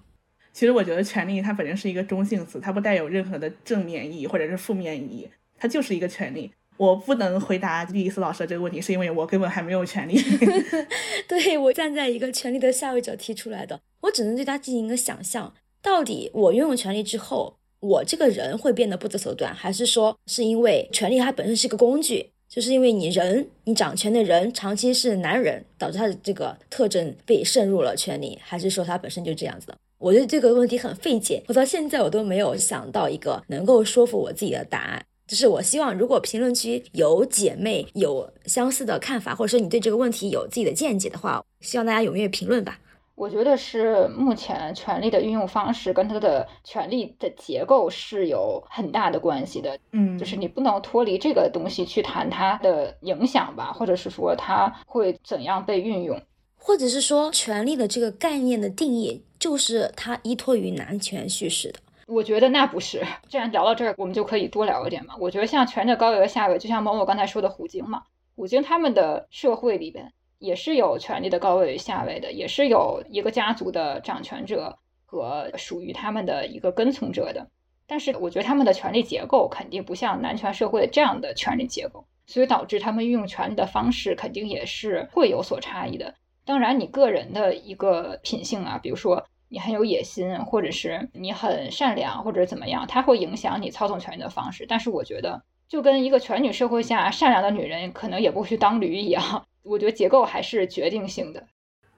其实我觉得权力它本身是一个中性词，它不带有任何的正面意义或者是负面意义，它就是一个权利。我不能回答莉莉丝老师的这个问题，是因为我根本还没有权利。对我站在一个权利的下位者提出来的，我只能对他进行一个想象：到底我拥有权利之后，我这个人会变得不择手段，还是说是因为权利它本身是个工具，就是因为你人你掌权的人长期是男人，导致他的这个特征被渗入了权利，还是说他本身就这样子的？我对这个问题很费解，我到现在我都没有想到一个能够说服我自己的答案。就是我希望，如果评论区有姐妹有相似的看法，或者说你对这个问题有自己的见解的话，希望大家踊跃评论吧。我觉得是目前权力的运用方式跟它的权力的结构是有很大的关系的。嗯，就是你不能脱离这个东西去谈它的影响吧，或者是说它会怎样被运用，或者是说权力的这个概念的定义就是它依托于男权叙事的。我觉得那不是，既然聊到这儿，我们就可以多聊一点嘛。我觉得像权力高位和下位，就像某某刚才说的虎鲸嘛，虎鲸他们的社会里边也是有权力的高位与下位的，也是有一个家族的掌权者和属于他们的一个跟从者的。但是我觉得他们的权力结构肯定不像男权社会这样的权力结构，所以导致他们运用权力的方式肯定也是会有所差异的。当然，你个人的一个品性啊，比如说。你很有野心，或者是你很善良，或者怎么样，它会影响你操纵权力的方式。但是我觉得，就跟一个全女社会下善良的女人可能也不会去当驴一样，我觉得结构还是决定性的。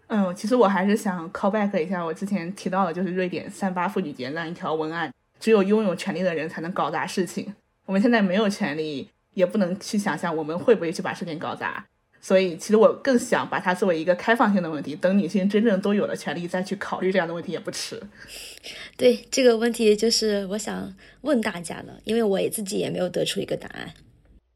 嗯，其实我还是想 call back 一下我之前提到的，就是瑞典三八妇女节那一条文案：只有拥有权力的人才能搞砸事情。我们现在没有权利，也不能去想象我们会不会去把事情搞砸。所以，其实我更想把它作为一个开放性的问题，等女性真正都有了权利，再去考虑这样的问题也不迟。对这个问题，就是我想问大家的，因为我也自己也没有得出一个答案。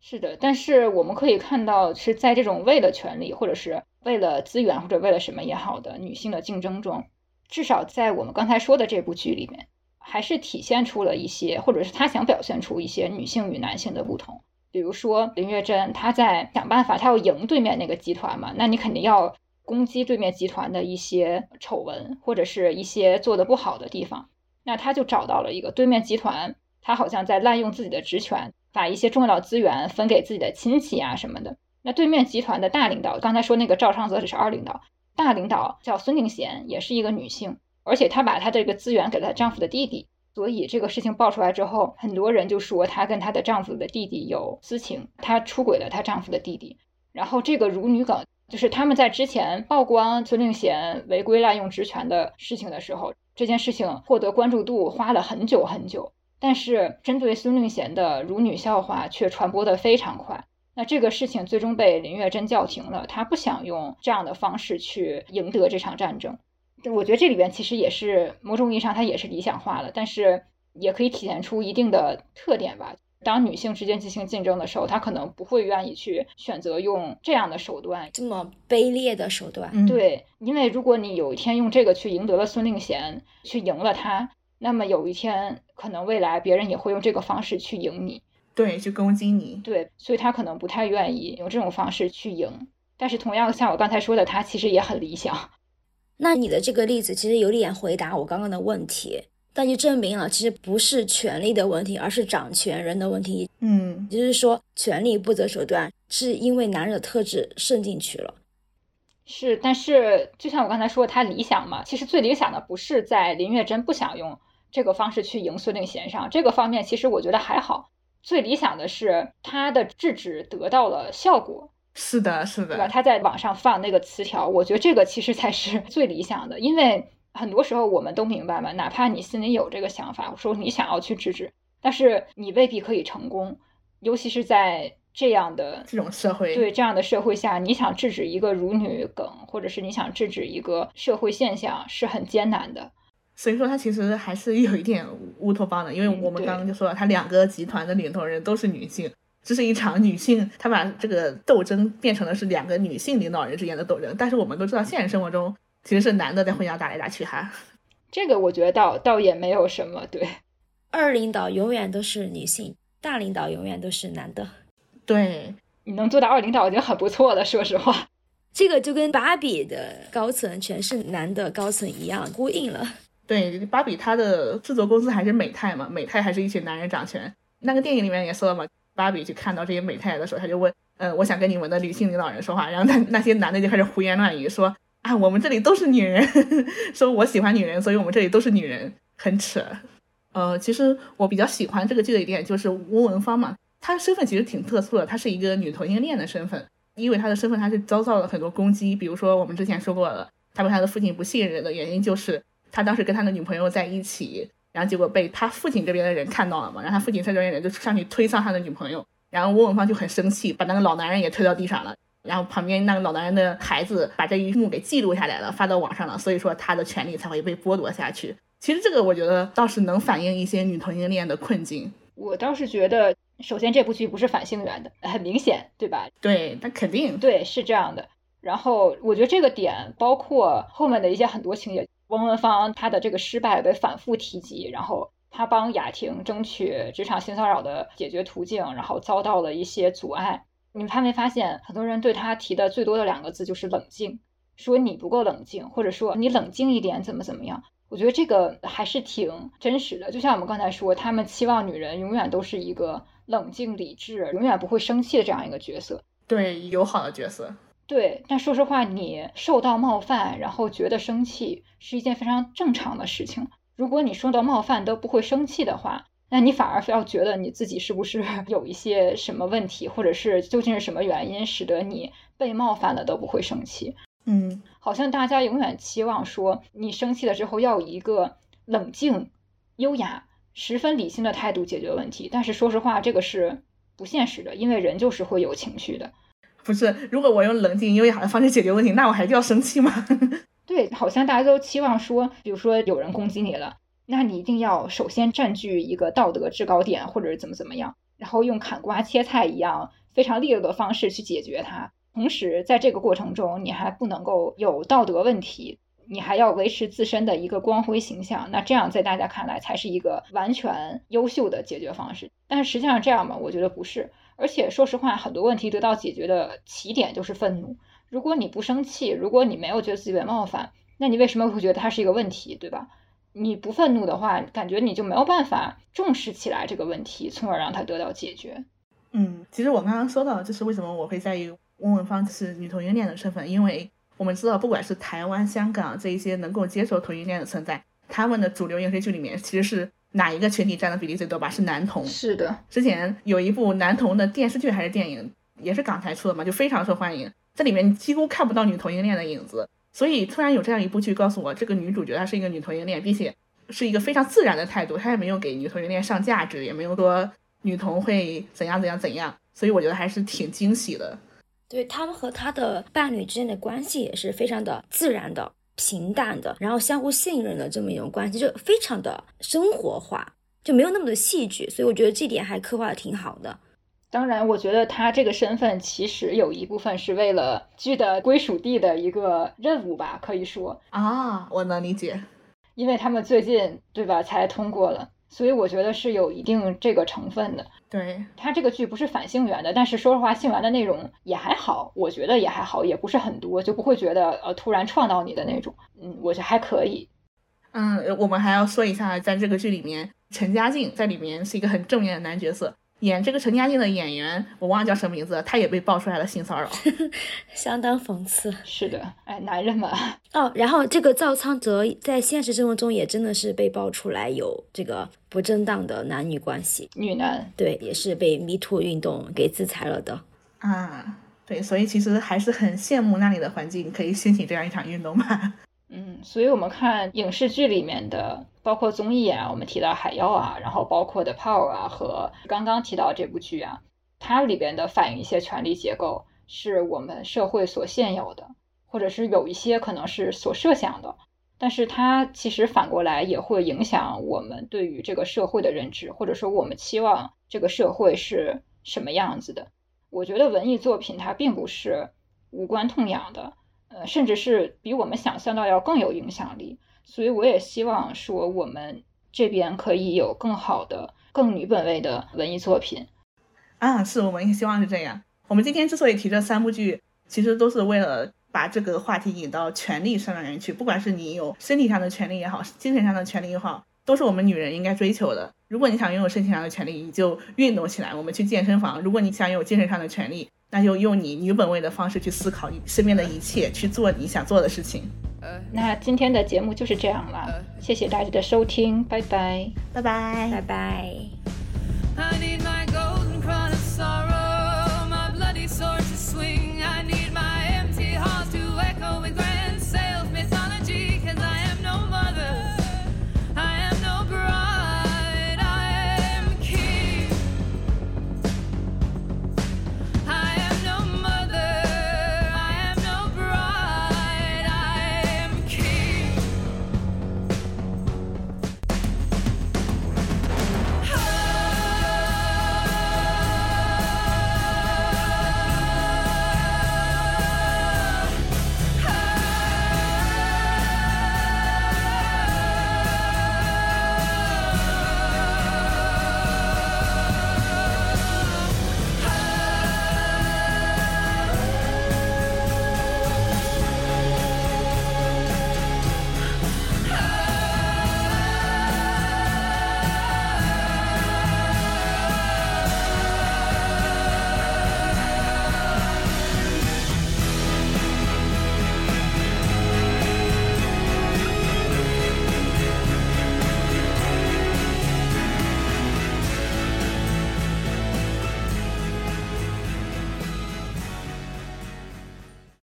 是的，但是我们可以看到，是在这种为了权利，或者是为了资源，或者为了什么也好的女性的竞争中，至少在我们刚才说的这部剧里面，还是体现出了一些，或者是他想表现出一些女性与男性的不同。比如说林月珍，她在想办法，她要赢对面那个集团嘛，那你肯定要攻击对面集团的一些丑闻或者是一些做的不好的地方。那她就找到了一个对面集团，他好像在滥用自己的职权，把一些重要资源分给自己的亲戚啊什么的。那对面集团的大领导，刚才说那个赵昌泽只是二领导，大领导叫孙定贤，也是一个女性，而且她把她这个资源给了她丈夫的弟弟。所以这个事情爆出来之后，很多人就说她跟她的丈夫的弟弟有私情，她出轨了她丈夫的弟弟。然后这个辱女梗，就是他们在之前曝光孙令贤违规滥用职权的事情的时候，这件事情获得关注度花了很久很久。但是针对孙令贤的辱女笑话却传播的非常快。那这个事情最终被林月珍叫停了，她不想用这样的方式去赢得这场战争。我觉得这里边其实也是某种意义上，它也是理想化了，但是也可以体现出一定的特点吧。当女性之间进行竞争的时候，她可能不会愿意去选择用这样的手段，这么卑劣的手段。对，因为如果你有一天用这个去赢得了孙令贤，去赢了他，那么有一天可能未来别人也会用这个方式去赢你，对，去攻击你。对，所以她可能不太愿意用这种方式去赢。但是同样像我刚才说的，她其实也很理想。那你的这个例子其实有点回答我刚刚的问题，但就证明了其实不是权力的问题，而是掌权人的问题。嗯，也就是说，权力不择手段是因为男人的特质渗进去了。是，但是就像我刚才说，他理想嘛，其实最理想的不是在林月珍不想用这个方式去赢孙令贤上，这个方面其实我觉得还好。最理想的是他的制止得到了效果。是的，是的，对吧？他在网上放那个词条，我觉得这个其实才是 最理想的，因为很多时候我们都明白嘛，哪怕你心里有这个想法，说你想要去制止，但是你未必可以成功，尤其是在这样的这种社会，对这样的社会下，你想制止一个辱女梗，或者是你想制止一个社会现象，是很艰难的。所以说，他其实还是有一点乌托邦的，因为我们刚刚就说了，他两个集团的领头人都是女性。这是一场女性，她把这个斗争变成了是两个女性领导人之间的斗争。但是我们都知道，现实生活中其实是男的在互相打来打去哈。这个我觉得倒倒也没有什么。对，二领导永远都是女性，大领导永远都是男的。对，你能做到二领导已经很不错了，说实话。这个就跟芭比的高层全是男的高层一样，呼应了。对，芭比它的制作公司还是美泰嘛，美泰还是一群男人掌权。那个电影里面也说了嘛，芭比去看到这些美太太的时候，他就问，嗯，我想跟你们的女性领导人说话，然后那那些男的就开始胡言乱语，说啊，我们这里都是女人，说我喜欢女人，所以我们这里都是女人，很扯。呃，其实我比较喜欢这个剧的一点就是翁文芳嘛，她的身份其实挺特殊的，她是一个女同性恋的身份，因为她的身份她是遭到了很多攻击，比如说我们之前说过了，她被她的父亲不信任的原因就是她当时跟她的女朋友在一起，然后结果被他父亲这边的人看到了嘛，然后他父亲这边的人就上去推搡他的女朋友，然后翁文芳就很生气，把那个老男人也推到地上了，然后旁边那个老男人的孩子把这一幕给记录下来了，发到网上了，所以说他的权利才会被剥夺下去。其实这个我觉得倒是能反映一些女同性恋的困境。我倒是觉得，首先这部剧不是反性缘的，很明显，对吧？对，那肯定对，是这样的。然后我觉得这个点，包括后面的一些很多情节，翁文芳她的这个失败被反复提及，然后她帮雅婷争取职场性骚扰的解决途径，然后遭到了一些阻碍。你们发没发现，很多人对她提的最多的两个字就是冷静，说你不够冷静，或者说你冷静一点，怎么怎么样？我觉得这个还是挺真实的，就像我们刚才说，他们期望女人永远都是一个冷静理智、永远不会生气的这样一个角色，对友好的角色。对，但说实话，你受到冒犯，然后觉得生气是一件非常正常的事情。如果你受到冒犯都不会生气的话，那你反而非要觉得你自己是不是 有一些什么问题，或者是究竟是什么原因使得你被冒犯了都不会生气？嗯，好像大家永远期望说，你生气了之后要以一个冷静、优雅、十分理性的态度解决问题。但是说实话，这个是不现实的，因为人就是会有情绪的。不是，如果我用冷静优雅的方式解决问题，那我还要生气吗？对，好像大家都期望说，比如说有人攻击你了，那你一定要首先占据一个道德制高点，或者是怎么怎么样，然后用砍瓜切菜一样非常利落的方式去解决它。同时，在这个过程中，你还不能够有道德问题，你还要维持自身的一个光辉形象。那这样在大家看来才是一个完全优秀的解决方式。但是实际上这样吧？我觉得不是。而且说实话，很多问题得到解决的起点就是愤怒。如果你不生气，如果你没有觉得自己被冒犯，那你为什么会觉得它是一个问题，对吧？你不愤怒的话，感觉你就没有办法重视起来这个问题，从而让它得到解决。嗯，其实我刚刚说到，就是为什么我会在意。翁文芳是女同性恋的身份，因为我们知道，不管是台湾、香港这一些能够接受同性恋的存在，他们的主流影视剧里面其实是哪一个群体占的比例最多吧？是男同。是的，之前有一部男同的电视剧还是电影，也是港台出的嘛，就非常受欢迎，这里面几乎看不到女同性恋的影子。所以突然有这样一部剧告诉我，这个女主角她是一个女同性恋，并且是一个非常自然的态度，她也没有给女同性恋上价值，也没有说女同会怎样怎样怎样，所以我觉得还是挺惊喜的。对他们和他的伴侣之间的关系也是非常的自然的、平淡的，然后相互信任的这么一种关系，就非常的生活化，就没有那么的戏剧，所以我觉得这点还刻画的挺好的。当然，我觉得他这个身份其实有一部分是为了剧的归属地的一个任务吧，可以说啊，我能理解，因为他们最近对吧才通过了。所以我觉得是有一定这个成分的。对它这个剧不是反性缘的，但是说实话，性缘的内容也还好，我觉得也还好，也不是很多，就不会觉得呃突然撞到你的那种。嗯，我觉得还可以。嗯，我们还要说一下，在这个剧里面，陈嘉靖在里面是一个很正面的男角色。演这个陈嘉静的演员，我忘了叫什么名字，他也被爆出来了性骚扰，相当讽刺。是的，哎，男人嘛。哦，然后这个赵昌泽在现实生活中也真的是被爆出来有这个不正当的男女关系，女男，对，也是被 Me Too 运动给制裁了的。啊，对，所以其实还是很羡慕那里的环境，可以掀起这样一场运动嘛。嗯，所以我们看影视剧里面的，包括综艺啊，我们提到海妖啊，然后包括的 Power 啊，和刚刚提到这部剧啊，它里边的反映一些权力结构，是我们社会所现有的，或者是有一些可能是所设想的，但是它其实反过来也会影响我们对于这个社会的认知，或者说我们期望这个社会是什么样子的。我觉得文艺作品它并不是无关痛痒的。呃，甚至是比我们想象到要更有影响力，所以我也希望说我们这边可以有更好的、更女本位的文艺作品。啊，是，我们也希望是这样。我们今天之所以提这三部剧，其实都是为了把这个话题引到权利上面去，不管是你有身体上的权利也好，精神上的权利也好，都是我们女人应该追求的。如果你想拥有身体上的权利，你就运动起来，我们去健身房；如果你想有精神上的权利，那就用你女本位的方式去思考你身边的一切去做你想做的事情。那今天的节目就是这样了。谢谢大家的收听拜拜。拜拜。拜拜。